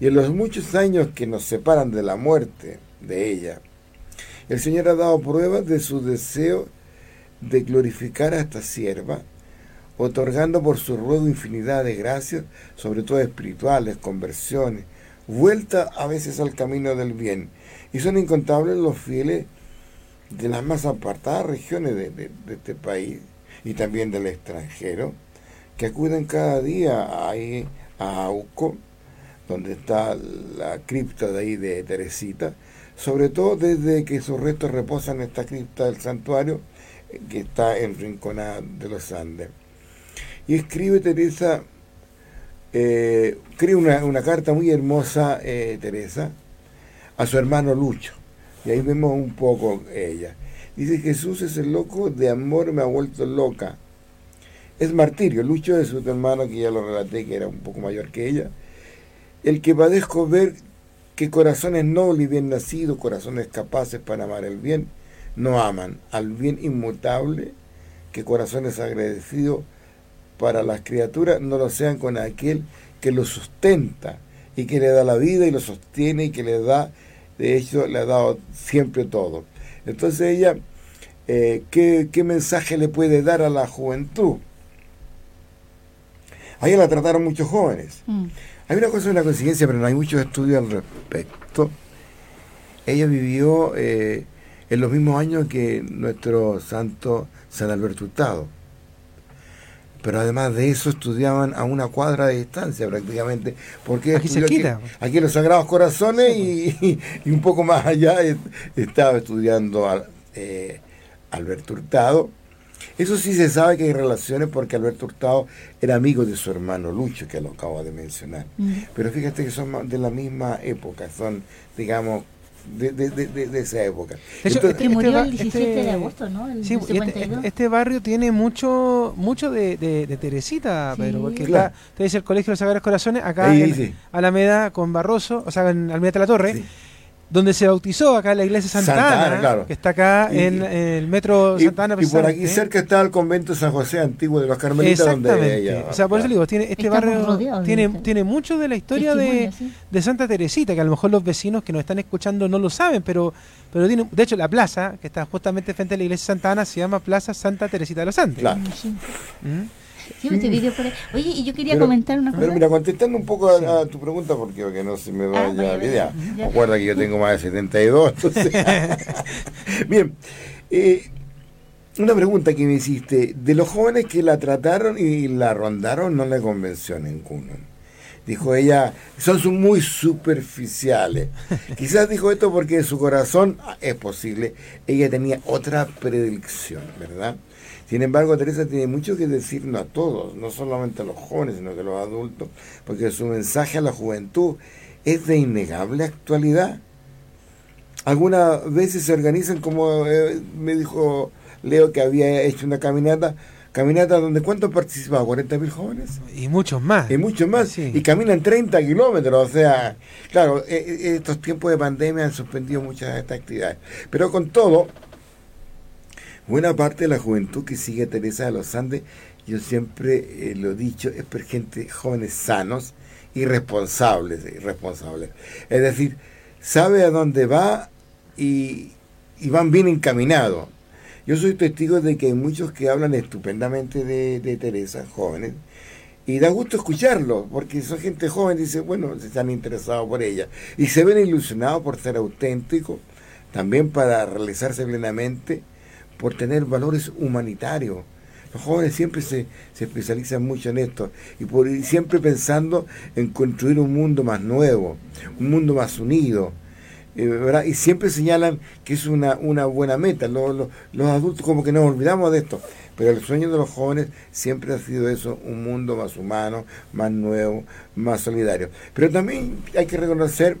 [SPEAKER 3] y en los muchos años que nos separan de la muerte de ella, el Señor ha dado pruebas de su deseo de glorificar a esta sierva otorgando por su ruego infinidad de gracias, sobre todo espirituales, conversiones, vuelta a veces al camino del bien. Y son incontables los fieles de las más apartadas regiones de, este país y también del extranjero, que acuden cada día ahí a Auco, donde está la cripta de ahí de Teresita, sobre todo desde que sus restos reposan en esta cripta del santuario que está en Rinconada de los Andes. Y escribe Teresa, eh, una, una, carta muy hermosa, eh, Teresa, a su hermano Lucho. Y ahí vemos un poco ella. Dice, Jesús es el loco, de amor me ha vuelto loca. Es martirio. Lucho es su hermano, que ya lo relaté, que era un poco mayor que ella. El que padezco ver que corazones nobles y bien nacidos, corazones capaces para amar el bien, no aman al bien inmutable, que corazones agradecidos para las criaturas no lo sean con aquel que lo sustenta y que le da la vida y lo sostiene y que le da, de hecho, le ha dado siempre todo. Entonces ella, eh, ¿qué, mensaje le puede dar a la juventud? A ella la trataron muchos jóvenes. Mm. Hay una cosa, una coincidencia, pero no hay muchos estudios al respecto. Ella vivió eh, en los mismos años que nuestro santo San Alberto Hurtado pero además de eso estudiaban a una cuadra de distancia prácticamente, porque
[SPEAKER 1] aquí, se quita.
[SPEAKER 3] aquí, en los Sagrados Corazones y, un poco más allá estaba estudiando a, eh, Alberto Hurtado. Eso sí se sabe que hay relaciones porque Alberto Hurtado era amigo de su hermano Lucho, que lo acabo de mencionar. Mm. Pero fíjate que son de la misma época, son, digamos, de, de, de, de esa época.
[SPEAKER 2] De hecho, Entonces, que este, murió el 17 de agosto, ¿no?
[SPEAKER 1] El sí, este, este, barrio tiene mucho mucho de, de Teresita, pero porque claro. está, te dice el Colegio de los Sagrados Corazones, acá sí, en sí. Alameda con Barroso, o sea, en Alameda de la Torre. Donde se bautizó acá en la iglesia Santa, Ana, que está acá en, el metro Santa Ana.
[SPEAKER 3] Y por aquí cerca está el convento San José antiguo de los Carmelitas, donde ella,
[SPEAKER 1] O sea, por eso digo, tiene, este barrio tiene, tiene mucho de la historia de, de, Santa Teresita, que a lo mejor los vecinos que nos están escuchando no lo saben, pero, pero tiene, de hecho la plaza, que está justamente frente a la iglesia Santa Ana, se llama Plaza Santa Teresita de los Andes. Claro.
[SPEAKER 2] ¿Mm? Oye, y yo quería comentar una cosa.
[SPEAKER 3] Pero mira, contestando un poco a, tu pregunta, porque, no se me vaya ah, la idea. Recuerda que yo tengo más de 72. Entonces... Bien. Eh, una pregunta que me hiciste. De los jóvenes que la trataron y la rondaron, no le convenció ninguno. Dijo ella, son muy superficiales. Quizás dijo esto porque en su corazón, ah, es posible, ella tenía otra predicción, ¿verdad? Sin embargo, Teresa tiene mucho que decirnos a todos, no solamente a los jóvenes, sino que a los adultos, porque su mensaje a la juventud es de innegable actualidad. Algunas veces se organizan, como eh, me dijo Leo que había hecho una caminata, caminata donde ¿cuántos participaban? ¿40 mil jóvenes?
[SPEAKER 1] Y muchos más.
[SPEAKER 3] Y muchos más. Y caminan 30 kilómetros. O sea, claro, eh, eh, estos tiempos de pandemia han suspendido muchas de estas actividades. Pero con todo, Buena parte de la juventud que sigue a Teresa de los Andes, yo siempre eh, lo he dicho, es por gente jóvenes sanos y responsables, irresponsables. Es decir, sabe a dónde va y, van bien encaminados. Yo soy testigo de que hay muchos que hablan estupendamente de, Teresa, jóvenes, y da gusto escucharlo, porque son gente joven dice, bueno, se están interesados por ella. Y se ven ilusionados por ser auténticos, también para realizarse plenamente por tener valores humanitarios. Los jóvenes siempre se, especializan mucho en esto y por siempre pensando en construir un mundo más nuevo, un mundo más unido. Eh, y siempre señalan que es una, una buena meta. Los, los, adultos como que nos olvidamos de esto, pero el sueño de los jóvenes siempre ha sido eso, un mundo más humano, más nuevo, más solidario. Pero también hay que reconocer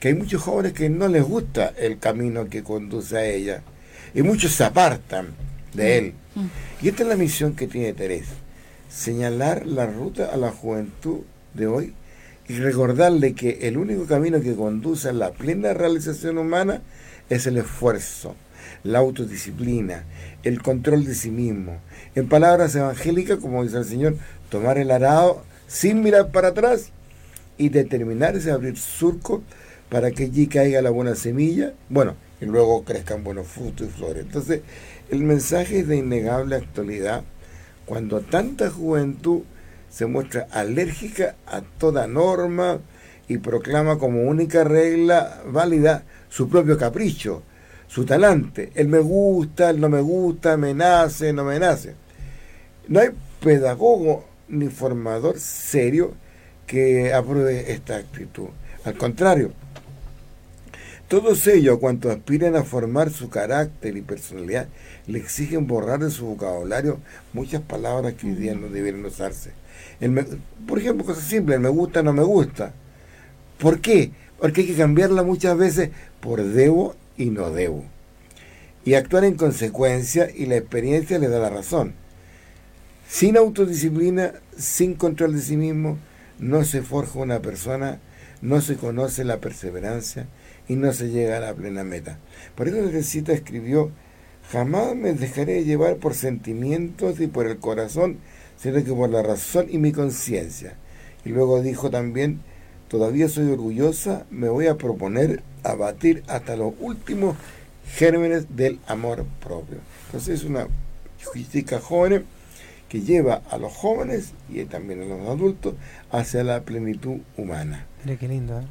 [SPEAKER 3] que hay muchos jóvenes que no les gusta el camino que conduce a ella y muchos se apartan de mm. él. Mm. Y esta es la misión que tiene Teresa, señalar la ruta a la juventud de hoy y recordarle que el único camino que conduce a la plena realización humana es el esfuerzo, la autodisciplina, el control de sí mismo. En palabras evangélicas, como dice el Señor, tomar el arado sin mirar para atrás y determinarse a abrir surco para que allí caiga la buena semilla. Bueno, y luego crezcan buenos frutos y flores. Entonces, el mensaje es de innegable actualidad cuando tanta juventud se muestra alérgica a toda norma y proclama como única regla válida su propio capricho, su talante. El me gusta, el no me gusta, me nace, no me nace. No hay pedagogo ni formador serio que apruebe esta actitud. Al contrario, todos ellos, cuanto aspiran a formar su carácter y personalidad, le exigen borrar de su vocabulario muchas palabras que hoy día no debieran usarse. por ejemplo, cosas simples, me gusta, no me gusta. ¿Por qué? Porque hay que cambiarla muchas veces por debo y no debo. Y actuar en consecuencia y la experiencia le da la razón. Sin autodisciplina, sin control de sí mismo, no se forja una persona, no se conoce la perseverancia, y no se llega a la plena meta. Por eso Teresita escribió, jamás me dejaré llevar por sentimientos y por el corazón, sino que por la razón y mi conciencia. Y luego dijo también, todavía soy orgullosa, me voy a proponer abatir hasta los últimos gérmenes del amor propio. Entonces es una chica joven que lleva a los jóvenes y también a los adultos hacia la plenitud humana.
[SPEAKER 1] Mira qué lindo. ¿eh?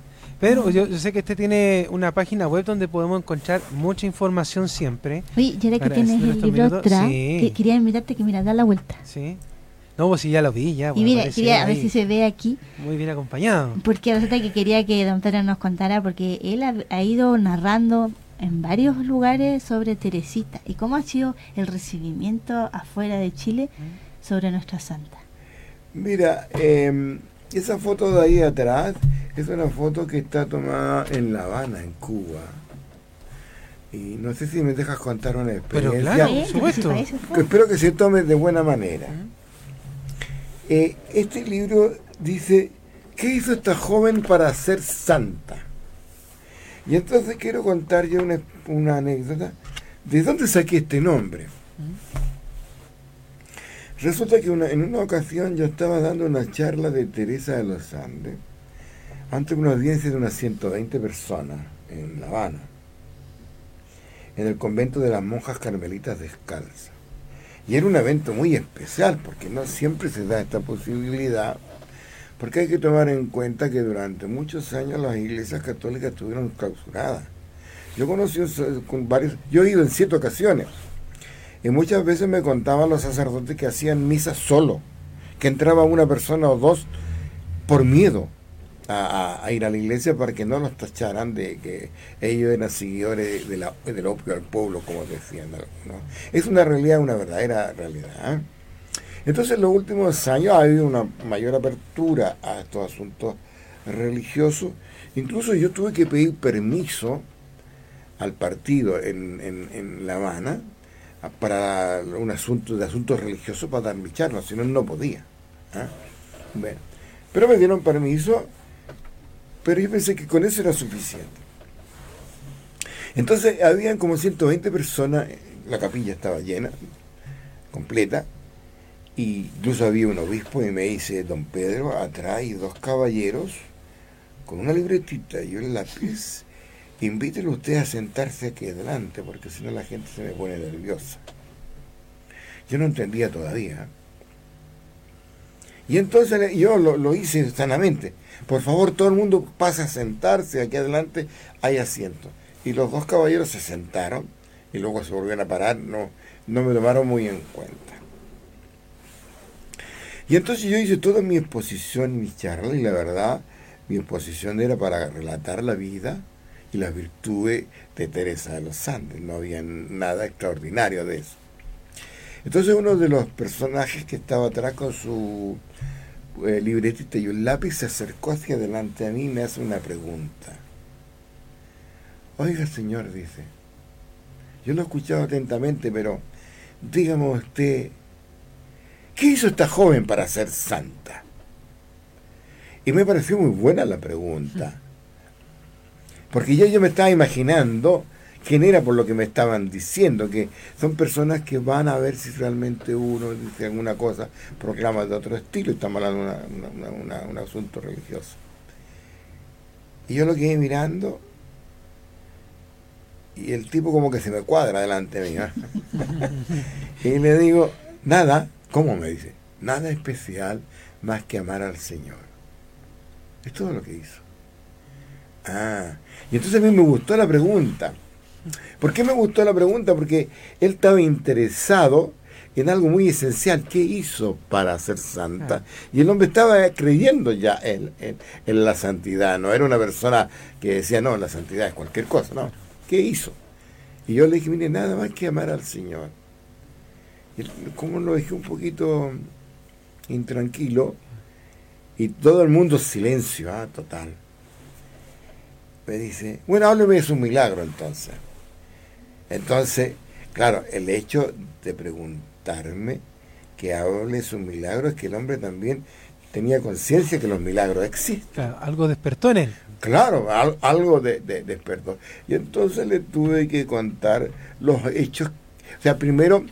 [SPEAKER 1] Pero yo, sé que usted tiene una página web donde podemos encontrar mucha información siempre.
[SPEAKER 2] Oye, ya que tienes el libro atrás, quería invitarte que mira, da la vuelta.
[SPEAKER 1] Sí. No, pues sí, ya lo vi, ya.
[SPEAKER 2] Y mira, quería a ver si se ve aquí.
[SPEAKER 1] Muy bien acompañado.
[SPEAKER 2] Porque resulta que quería que Don Antonio nos contara, porque él ha, ido narrando en varios lugares sobre Teresita y cómo ha sido el recibimiento afuera de Chile mm. sobre nuestra santa.
[SPEAKER 3] Mira, eh, esa foto de ahí atrás Es una foto que está tomada en La Habana, en Cuba. Y no sé si me dejas contar una experiencia.
[SPEAKER 1] Pero claro, por supuesto.
[SPEAKER 2] que
[SPEAKER 3] espero que se tome de buena manera. Eh, este libro dice, ¿qué hizo esta joven para ser santa? Y entonces quiero contar yo una, una anécdota. ¿De dónde saqué este nombre? Resulta que en una ocasión yo estaba dando una charla de Teresa de los Andes ante una audiencia de unas 120 personas en La Habana, en el convento de las monjas carmelitas descalzas. Y era un evento muy especial, porque no siempre se da esta posibilidad, porque hay que tomar en cuenta que durante muchos años las iglesias católicas estuvieron clausuradas. Yo conocí con varios, yo he ido en siete ocasiones, y muchas veces me contaban los sacerdotes que hacían misa solo, que entraba una persona o dos por miedo a, ir a la iglesia para que no los tacharan de que ellos eran seguidores de la- del opio al pueblo, como decían algunos. Es una realidad, una verdadera realidad. ¿eh? Entonces, en los últimos años ha habido una mayor apertura a estos asuntos religiosos. Incluso yo tuve que pedir permiso al partido en, La Habana para un asunto de asuntos religiosos para dar mi charla, si no, no podía. ¿ah? Bueno, pero me dieron permiso, pero yo pensé que con eso era suficiente. Entonces, habían como 120 personas, la capilla estaba llena, completa, y incluso había un obispo y me dice, don Pedro, atrás hay dos caballeros con una libretita y un lápiz, invítelo usted a sentarse aquí adelante, porque si no la gente se me pone nerviosa. Yo no entendía todavía. Y entonces yo lo, lo hice sanamente. Por favor, todo el mundo pasa a sentarse, aquí adelante hay asiento. Y los dos caballeros se sentaron y luego se volvieron a parar, no, no me tomaron muy en cuenta. Y entonces yo hice toda mi exposición, mi charla, y la verdad, mi exposición era para relatar la vida y las virtudes de Teresa de los Andes. No había nada extraordinario de eso. Entonces uno de los personajes que estaba atrás con su eh, libretita y un lápiz se acercó hacia adelante a mí y me hace una pregunta. Oiga, señor, dice, yo lo he escuchado atentamente, pero dígame usted, ¿qué hizo esta joven para ser santa? Y me pareció muy buena la pregunta, porque ya yo me estaba imaginando quién era por lo que me estaban diciendo, que son personas que van a ver si realmente uno dice alguna cosa, proclama de otro estilo, y estamos hablando de un asunto religioso. Y yo lo quedé mirando y el tipo como que se me cuadra delante mío. y le digo, nada, ¿cómo me dice? Nada especial más que amar al Señor. Es todo lo que hizo. Ah, y entonces a mí me gustó la pregunta. ¿Por qué me gustó la pregunta? Porque él estaba interesado en algo muy esencial. ¿Qué hizo para ser santa? Y el hombre estaba creyendo ya en, en- en la santidad. No era una persona que decía, no, la santidad es cualquier cosa. No. ¿Qué hizo? Y yo le dije, mire, nada más que amar al Señor. Y como lo dejé un poquito intranquilo, y todo el mundo silencio, ah, total. Me dice, bueno, hábleme de su milagro entonces. Entonces, claro, el hecho de preguntarme que hable de su milagro es que el hombre también tenía conciencia que los milagros existen.
[SPEAKER 1] Claro, algo despertó en él.
[SPEAKER 3] Claro, al- algo de, de, despertó. Y entonces le tuve que contar los hechos. O sea, primero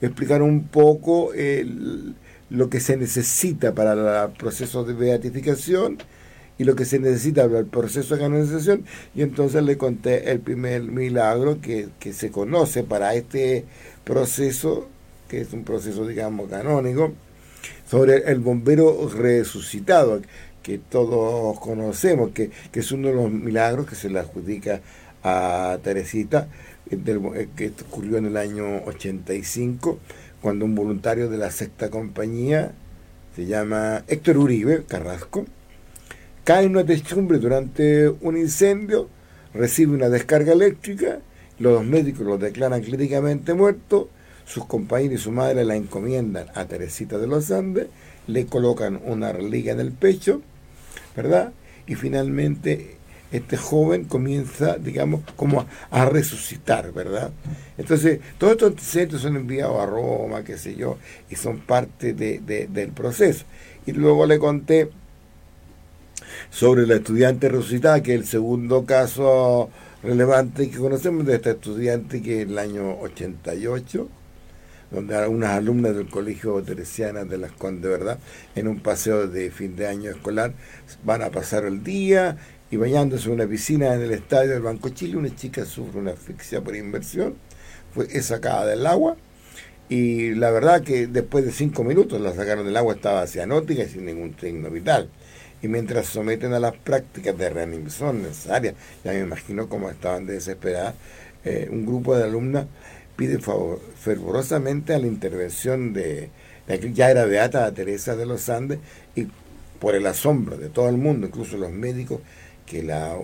[SPEAKER 3] explicar un poco el- lo que se necesita para el proceso de beatificación y lo que se necesita para el proceso de canonización. Y entonces le conté el primer milagro que, que se conoce para este proceso, que es un proceso, digamos, canónico, sobre el bombero resucitado, que todos conocemos, que, que es uno de los milagros que se le adjudica a Teresita, eh, eh, que ocurrió en el año 85, cuando un voluntario de la sexta compañía, se llama Héctor Uribe Carrasco, cae en una techumbre durante un incendio, recibe una descarga eléctrica, los médicos lo declaran clínicamente muerto, sus compañeros y su madre la encomiendan a Teresita de los Andes, le colocan una reliquia en el pecho, ¿verdad? y finalmente este joven comienza, digamos, como a, resucitar, ¿verdad? Entonces, todos estos antecedentes son enviados a Roma, qué sé yo, y son parte de, del proceso. Y luego le conté sobre la estudiante resucitada, que es el segundo caso relevante que conocemos de esta estudiante que es el año 88, donde unas alumnas del Colegio Teresiana de las Condes, ¿verdad? En un paseo de fin de año escolar van a pasar el día y bañándose en una piscina en el estadio del Banco Chile, una chica sufre una asfixia por inversión, fue sacada del agua y la verdad que después de cinco minutos la sacaron del agua, estaba cianótica y sin ningún signo vital. Y mientras someten a las prácticas de reanimación necesarias, ya me imagino cómo estaban desesperadas, eh, un grupo de alumnas pide fervorosamente a la intervención de, de ya era beata Teresa de los Andes y por el asombro de todo el mundo, incluso los médicos, que la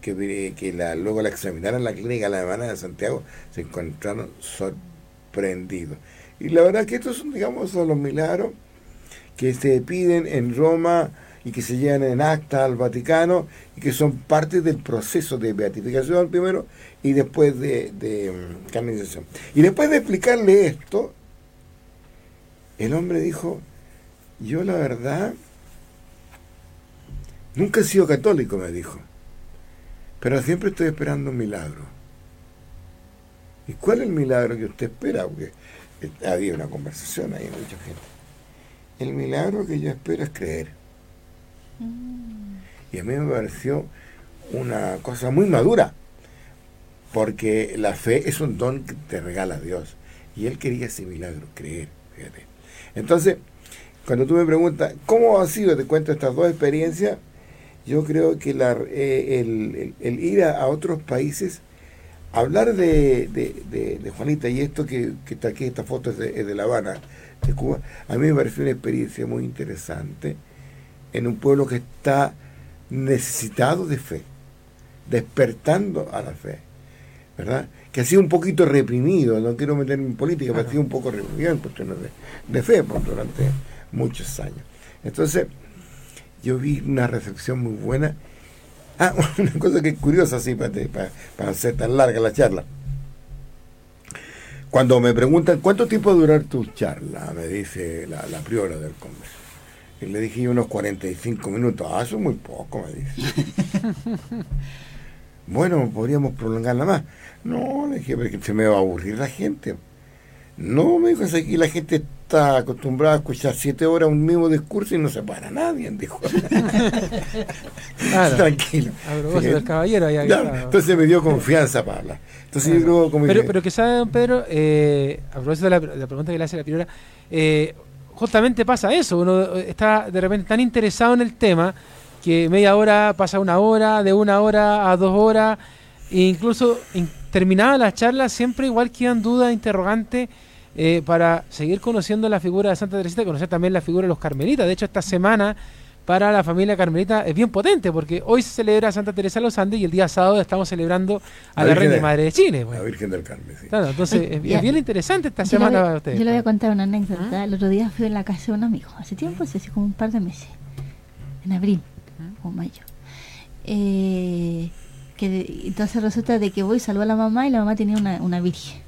[SPEAKER 3] que, que la, luego la examinaron en la clínica la semana de Santiago, se encontraron sorprendidos. Y la verdad que estos son, digamos, son los milagros que se piden en Roma y que se llevan en acta al Vaticano y que son parte del proceso de beatificación primero y después de, de mm, canonización. Y después de explicarle esto, el hombre dijo, yo la verdad Nunca he sido católico, me dijo, pero siempre estoy esperando un milagro. ¿Y cuál es el milagro que usted espera? Porque había una conversación ahí, mucha gente. El milagro que yo espero es creer. Y a mí me pareció una cosa muy madura, porque la fe es un don que te regala Dios. Y él quería ese milagro, creer, fíjate. Entonces, cuando tú me preguntas, ¿cómo ha sido? Te cuento estas dos experiencias yo creo que eh, el, ir a, otros países, hablar de, Juanita y esto que, está aquí, esta foto es de, La Habana, de Cuba, a mí me pareció una experiencia muy interesante en un pueblo que está necesitado de fe, despertando a la fe, ¿verdad? Que ha sido un poquito reprimido, no quiero meterme en política, pero ha sido un poco reprimido en cuestiones de, fe por, durante muchos años. Entonces, yo vi una recepción muy buena. Ah, una cosa que es curiosa, así, para, para, hacer tan larga la charla. Cuando me preguntan, ¿cuánto tiempo va a durar tu charla? Me dice la, la priora del Congreso. Y le dije unos 45 minutos. Ah, eso es muy poco, me dice. bueno, podríamos prolongarla más. No, le dije, porque se me va a aburrir la gente. No, me dijo, aquí la gente está acostumbrada a escuchar siete horas un mismo discurso y no se para nadie, dijo. Tranquilo.
[SPEAKER 1] del caballero.
[SPEAKER 3] entonces me dio confianza para hablar. Entonces yo creo como
[SPEAKER 1] pero, pero que sabe, don Pedro, eh, a propósito de la, pregunta que le hace la primera, eh, justamente pasa eso, uno está de repente tan interesado en el tema que media hora pasa una hora, de una hora a dos horas, e incluso terminada la charla siempre igual quedan dudas, interrogantes eh, para seguir conociendo la figura de Santa Teresita conocer también la figura de los carmelitas. De hecho, esta semana para la familia carmelita es bien potente porque hoy se celebra Santa Teresa de los Andes y el día sábado estamos celebrando a la, Reina Madre de Chile.
[SPEAKER 3] La Virgen del Carmen, sí.
[SPEAKER 1] Claro, entonces es, bien interesante esta semana para ustedes.
[SPEAKER 2] Yo le voy a contar una anécdota. ¿Ah? El otro día fui en la casa de un amigo, hace tiempo, hace como un par de meses, en abril o mayo. Eh, que entonces resulta de que voy, salvo a la mamá y la mamá tenía una, una virgen.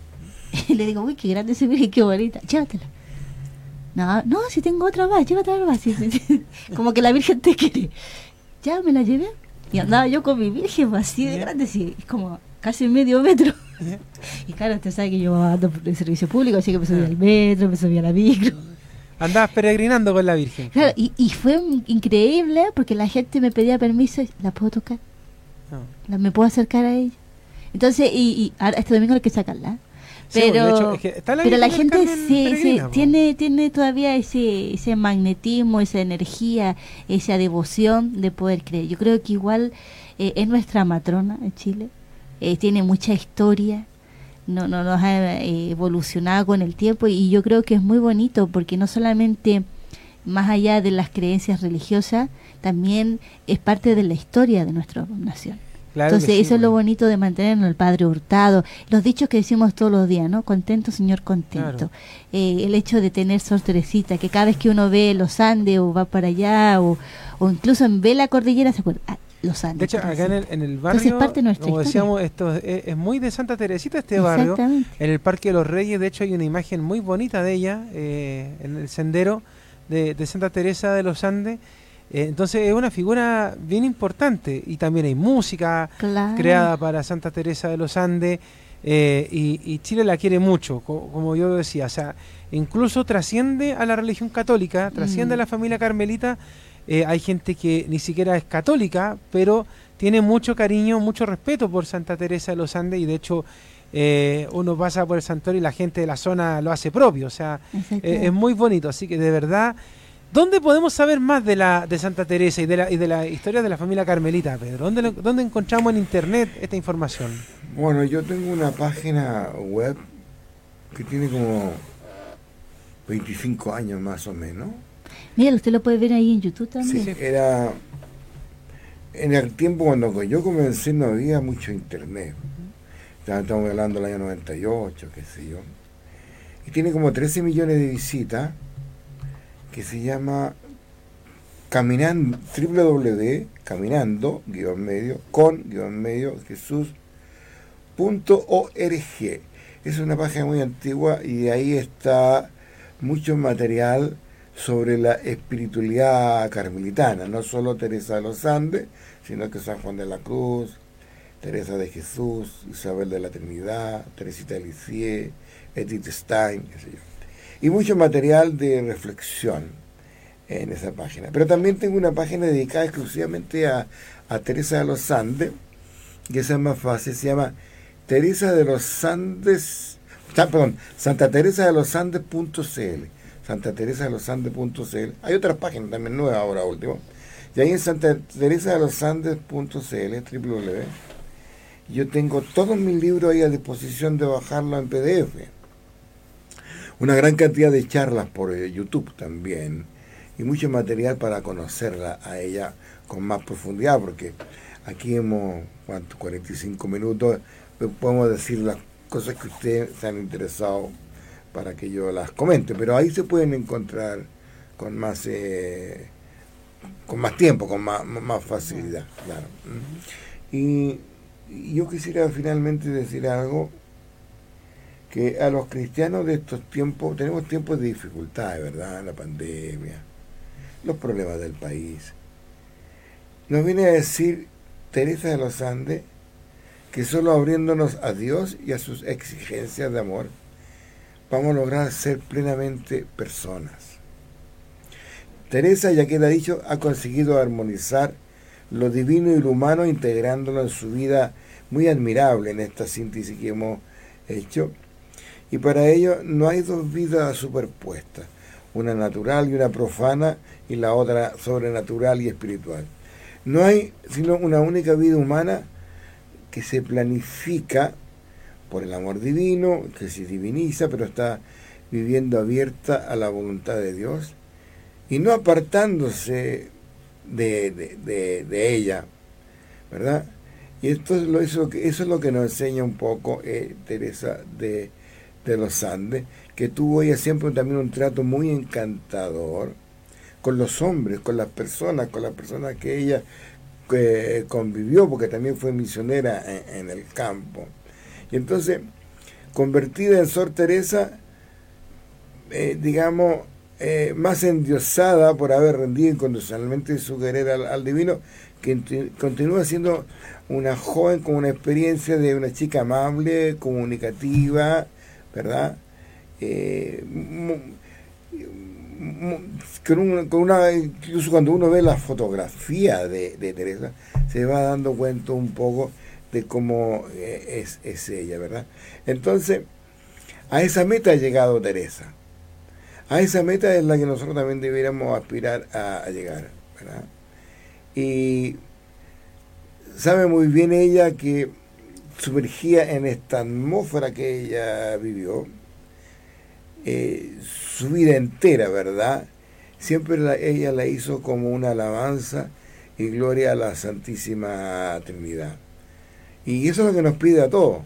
[SPEAKER 2] Y le digo, uy, qué grande ese virgen, qué bonita, llévatela. No, no, si tengo otra más, llévatela más. Como que la virgen te quiere. Ya me la llevé. Y andaba yo con mi virgen pues, así de grande, así, como casi medio metro. Y claro, usted sabe que yo ando por el servicio público, así que me subía al metro, me subía a la micro.
[SPEAKER 1] Andabas peregrinando con la Virgen.
[SPEAKER 2] Claro, y, y fue increíble porque la gente me pedía permiso, ¿la puedo tocar? No. ¿Me puedo acercar a ella? Entonces, y, y ahora este domingo hay que sacarla pero, pero la gente sí, tiene, tiene todavía ese, ese magnetismo, esa energía, esa devoción de poder creer. Yo creo que igual eh, es nuestra matrona en Chile, eh, tiene mucha historia, no, no nos ha eh, evolucionado con el tiempo y yo creo que es muy bonito porque no solamente más allá de las creencias religiosas, también es parte de la historia de nuestra nación. Entonces, eso es lo bonito de mantenernos, el Padre Hurtado, los dichos que decimos todos los días, ¿no? Contento, Señor, contento. Eh, el hecho de tener Sor Teresita, que cada vez que uno ve los Andes o va para allá o, o incluso ve la cordillera, se acuerda, ah, los Andes.
[SPEAKER 1] De hecho, acá en el, en el barrio, parte como decíamos, esto es, muy de Santa Teresita este barrio. En el Parque de los Reyes, de hecho, hay una imagen muy bonita de ella eh, en el sendero de, de Santa Teresa de los Andes entonces es una figura bien importante. Y también hay música creada para Santa Teresa de los Andes eh, y, Chile la quiere mucho, como yo decía, o sea, incluso trasciende a la religión católica, trasciende a la mm. familia carmelita, eh, hay gente que ni siquiera es católica, pero tiene mucho cariño, mucho respeto por Santa Teresa de los Andes y de hecho uno pasa por el santuario y la gente de la zona lo hace propio, o sea, es muy bonito, así que de verdad... ¿Dónde podemos saber más de la de Santa Teresa y de la, y de la historia de la familia Carmelita, Pedro? ¿Dónde, ¿Dónde encontramos en internet esta información?
[SPEAKER 3] Bueno, yo tengo una página web que tiene como 25 años más o menos.
[SPEAKER 2] Mira, usted lo puede ver ahí en YouTube también.
[SPEAKER 3] Sí, era... En el tiempo cuando yo comencé no había mucho internet. Estamos hablando del año 98, qué sé yo. Y tiene como 13 millones de visitas que se llama caminando www caminando guion medio con guion medio jesús es una página muy antigua y ahí está mucho material sobre la espiritualidad carmelitana, no solo Teresa de los Andes, sino que San Juan de la Cruz, Teresa de Jesús, Isabel de la Trinidad, Teresita de Lisieux, Edith Stein, qué sé yo y mucho material de reflexión en esa página. Pero también tengo una página dedicada exclusivamente a, Teresa de los Andes, que esa es más fácil, se llama Teresa de los Andes, perdón, Santa Teresa de los Andes.cl, Santa Teresa de los Andes.cl. Hay otras páginas también nuevas ahora último. Y ahí en Santa Teresa de los Andes.cl, www, yo tengo todos mis libros ahí a disposición de bajarlo en PDF una gran cantidad de charlas por eh, YouTube también y mucho material para conocerla a ella con más profundidad, porque aquí hemos, ¿cuánto? 45 minutos, podemos decir las cosas que ustedes se han interesado para que yo las comente, pero ahí se pueden encontrar con más eh, con más tiempo, con más, más facilidad, claro. Y yo quisiera finalmente decir algo que a los cristianos de estos tiempos, tenemos tiempos de dificultad, ¿verdad? La pandemia, los problemas del país. Nos viene a decir Teresa de los Andes que solo abriéndonos a Dios y a sus exigencias de amor, vamos a lograr ser plenamente personas. Teresa, ya queda dicho, ha conseguido armonizar lo divino y lo humano integrándolo en su vida muy admirable en esta síntesis que hemos hecho y para ello no hay dos vidas superpuestas, una natural y una profana y la otra sobrenatural y espiritual. No hay sino una única vida humana que se planifica por el amor divino, que se diviniza, pero está viviendo abierta a la voluntad de Dios y no apartándose de, ella, ¿verdad? Y esto es lo, eso, eso es lo que nos enseña un poco eh, Teresa de de los Andes, que tuvo ella siempre también un trato muy encantador con los hombres, con las personas, con las personas que ella convivió, porque también fue misionera en, el campo. Y entonces, convertida en Sor Teresa, eh, digamos, eh, más endiosada por haber rendido incondicionalmente su querer al, al, divino, que continúa siendo una joven con una experiencia de una chica amable, comunicativa, ¿verdad? Eh, con, una, incluso cuando uno ve la fotografía de, Teresa, se va dando cuenta un poco de cómo eh, es, ella, ¿verdad? Entonces, a esa meta ha llegado Teresa. A esa meta es la que nosotros también deberíamos aspirar a, a llegar, ¿verdad? Y sabe muy bien ella que sumergía en esta atmósfera que ella vivió, eh, su vida entera, ¿verdad? Siempre ella la hizo como una alabanza y gloria a la Santísima Trinidad. Y eso es lo que nos pide a todos,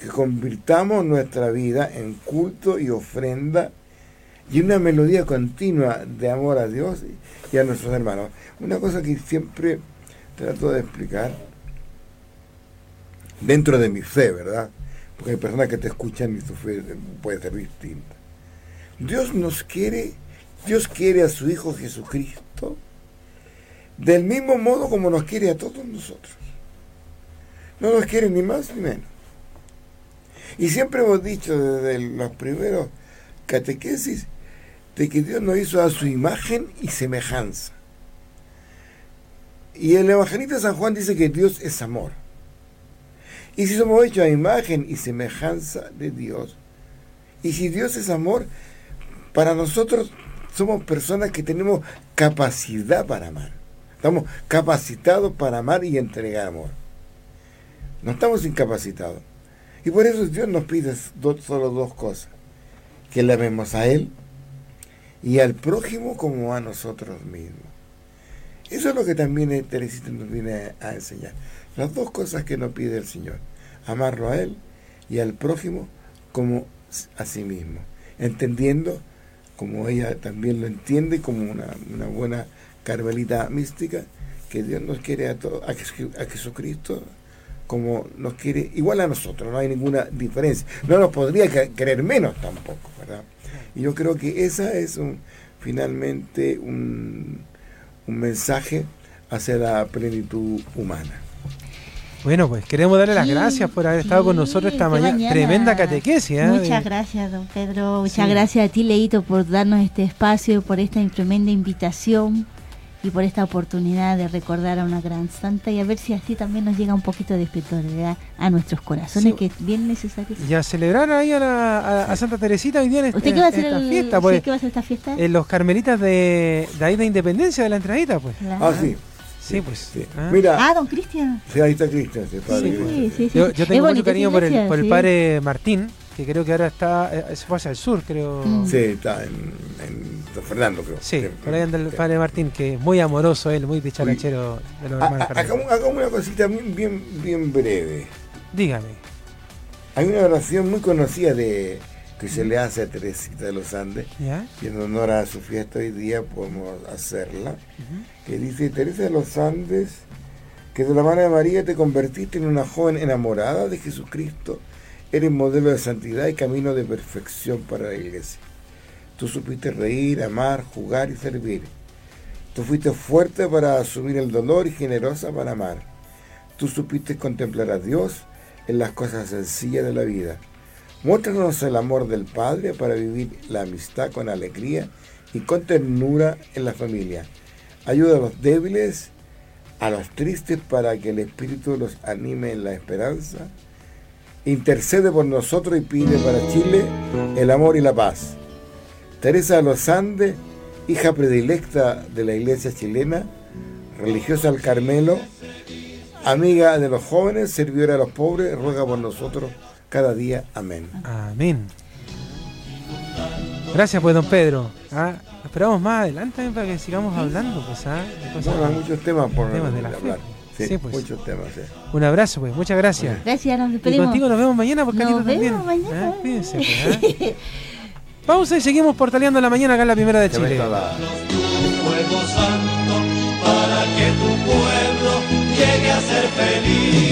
[SPEAKER 3] que convirtamos nuestra vida en culto y ofrenda y una melodía continua de amor a Dios y a nuestros hermanos. Una cosa que siempre trato de explicar dentro de mi fe, ¿verdad? Porque hay personas que te escuchan y su fe puede ser distinta. Dios nos quiere, Dios quiere a su Hijo Jesucristo del mismo modo como nos quiere a todos nosotros. No nos quiere ni más ni menos. Y siempre hemos dicho desde los primeros catequesis de que Dios nos hizo a su imagen y semejanza. Y el evangelista San Juan dice que Dios es amor. Y si somos hechos a imagen y semejanza de Dios, y si Dios es amor, para nosotros somos personas que tenemos capacidad para amar. Estamos capacitados para amar y entregar amor. No estamos incapacitados. Y por eso Dios nos pide solo dos cosas. Que le amemos a Él y al prójimo como a nosotros mismos. Eso es lo que también Teresita nos viene a enseñar. Las dos cosas que nos pide el Señor. Amarlo a Él y al prójimo como a sí mismo. Entendiendo, como ella también lo entiende, como una, buena carmelita mística, que Dios nos quiere a, todos, a Jesucristo como nos quiere, igual a nosotros, no hay ninguna diferencia. No nos podría querer menos tampoco, ¿verdad? Y yo creo que esa es un, finalmente un, un mensaje hacia la plenitud humana.
[SPEAKER 1] Bueno, pues queremos darle las gracias por haber estado con nosotros esta mañana. Tremenda catequesis. ¿eh?
[SPEAKER 2] Muchas gracias, don Pedro. Muchas gracias a ti, Leito, por darnos este espacio, por esta tremenda invitación y por esta oportunidad de recordar a una gran santa y a ver si así también nos llega un poquito de espiritualidad a nuestros corazones, que es bien necesario.
[SPEAKER 1] Y a celebrar ahí a, Santa Teresita hoy día en,
[SPEAKER 2] ¿Usted qué va a hacer esta fiesta. Pues, ¿Qué va a hacer esta fiesta?
[SPEAKER 1] En los carmelitas de, de ahí de Independencia de la entradita, pues.
[SPEAKER 3] Ah, sí.
[SPEAKER 1] Sí, pues. Sí.
[SPEAKER 2] Ah. Mira, ah, don Cristian.
[SPEAKER 3] Sí, ahí está Cristian.
[SPEAKER 1] Sí, sí, Yo, yo, tengo mucho cariño por el, por el padre Martín, que creo que ahora está, eh, se fue hacia el sur, creo.
[SPEAKER 3] Mm. Sí, está en, en Don Fernando, creo.
[SPEAKER 1] Sí, por ahí anda el padre Martín, que es muy amoroso él, muy dicharachero de los
[SPEAKER 3] hermanos. Hagamos una cosita bien, bien, bien breve.
[SPEAKER 1] Dígame.
[SPEAKER 3] Hay una oración muy conocida de que se le hace a Teresita de los Andes, y en honor a su fiesta hoy día podemos hacerla, que dice, Teresa de los Andes, que de la mano de María te convertiste en una joven enamorada de Jesucristo, eres modelo de santidad y camino de perfección para la iglesia. Tú supiste reír, amar, jugar y servir. Tú fuiste fuerte para asumir el dolor y generosa para amar. Tú supiste contemplar a Dios en las cosas sencillas de la vida Muéstranos el amor del Padre para vivir la amistad con alegría y con ternura en la familia. Ayuda a los débiles, a los tristes para que el Espíritu los anime en la esperanza. Intercede por nosotros y pide para Chile el amor y la paz. Teresa de los Andes, hija predilecta de la iglesia chilena, religiosa al Carmelo, amiga de los jóvenes, servidora de los pobres, ruega por nosotros cada día. Amén.
[SPEAKER 1] Amén. Gracias, pues, don Pedro. ¿Ah? Esperamos más adelante también para que sigamos hablando, pues, ¿ah?
[SPEAKER 3] Bueno, hay muchos temas por
[SPEAKER 1] temas de la hablar.
[SPEAKER 3] Sí, pues. Muchos temas, sí.
[SPEAKER 1] Un abrazo, pues. Muchas gracias.
[SPEAKER 2] Gracias, nos
[SPEAKER 1] despedimos. Y contigo nos vemos mañana, porque
[SPEAKER 2] nos
[SPEAKER 1] vemos
[SPEAKER 2] mañana. ¿Ah?
[SPEAKER 1] Fíjense, pues, Pausa y seguimos portaleando la mañana acá en la primera de Chile.
[SPEAKER 4] para que tu pueblo llegue a ser feliz.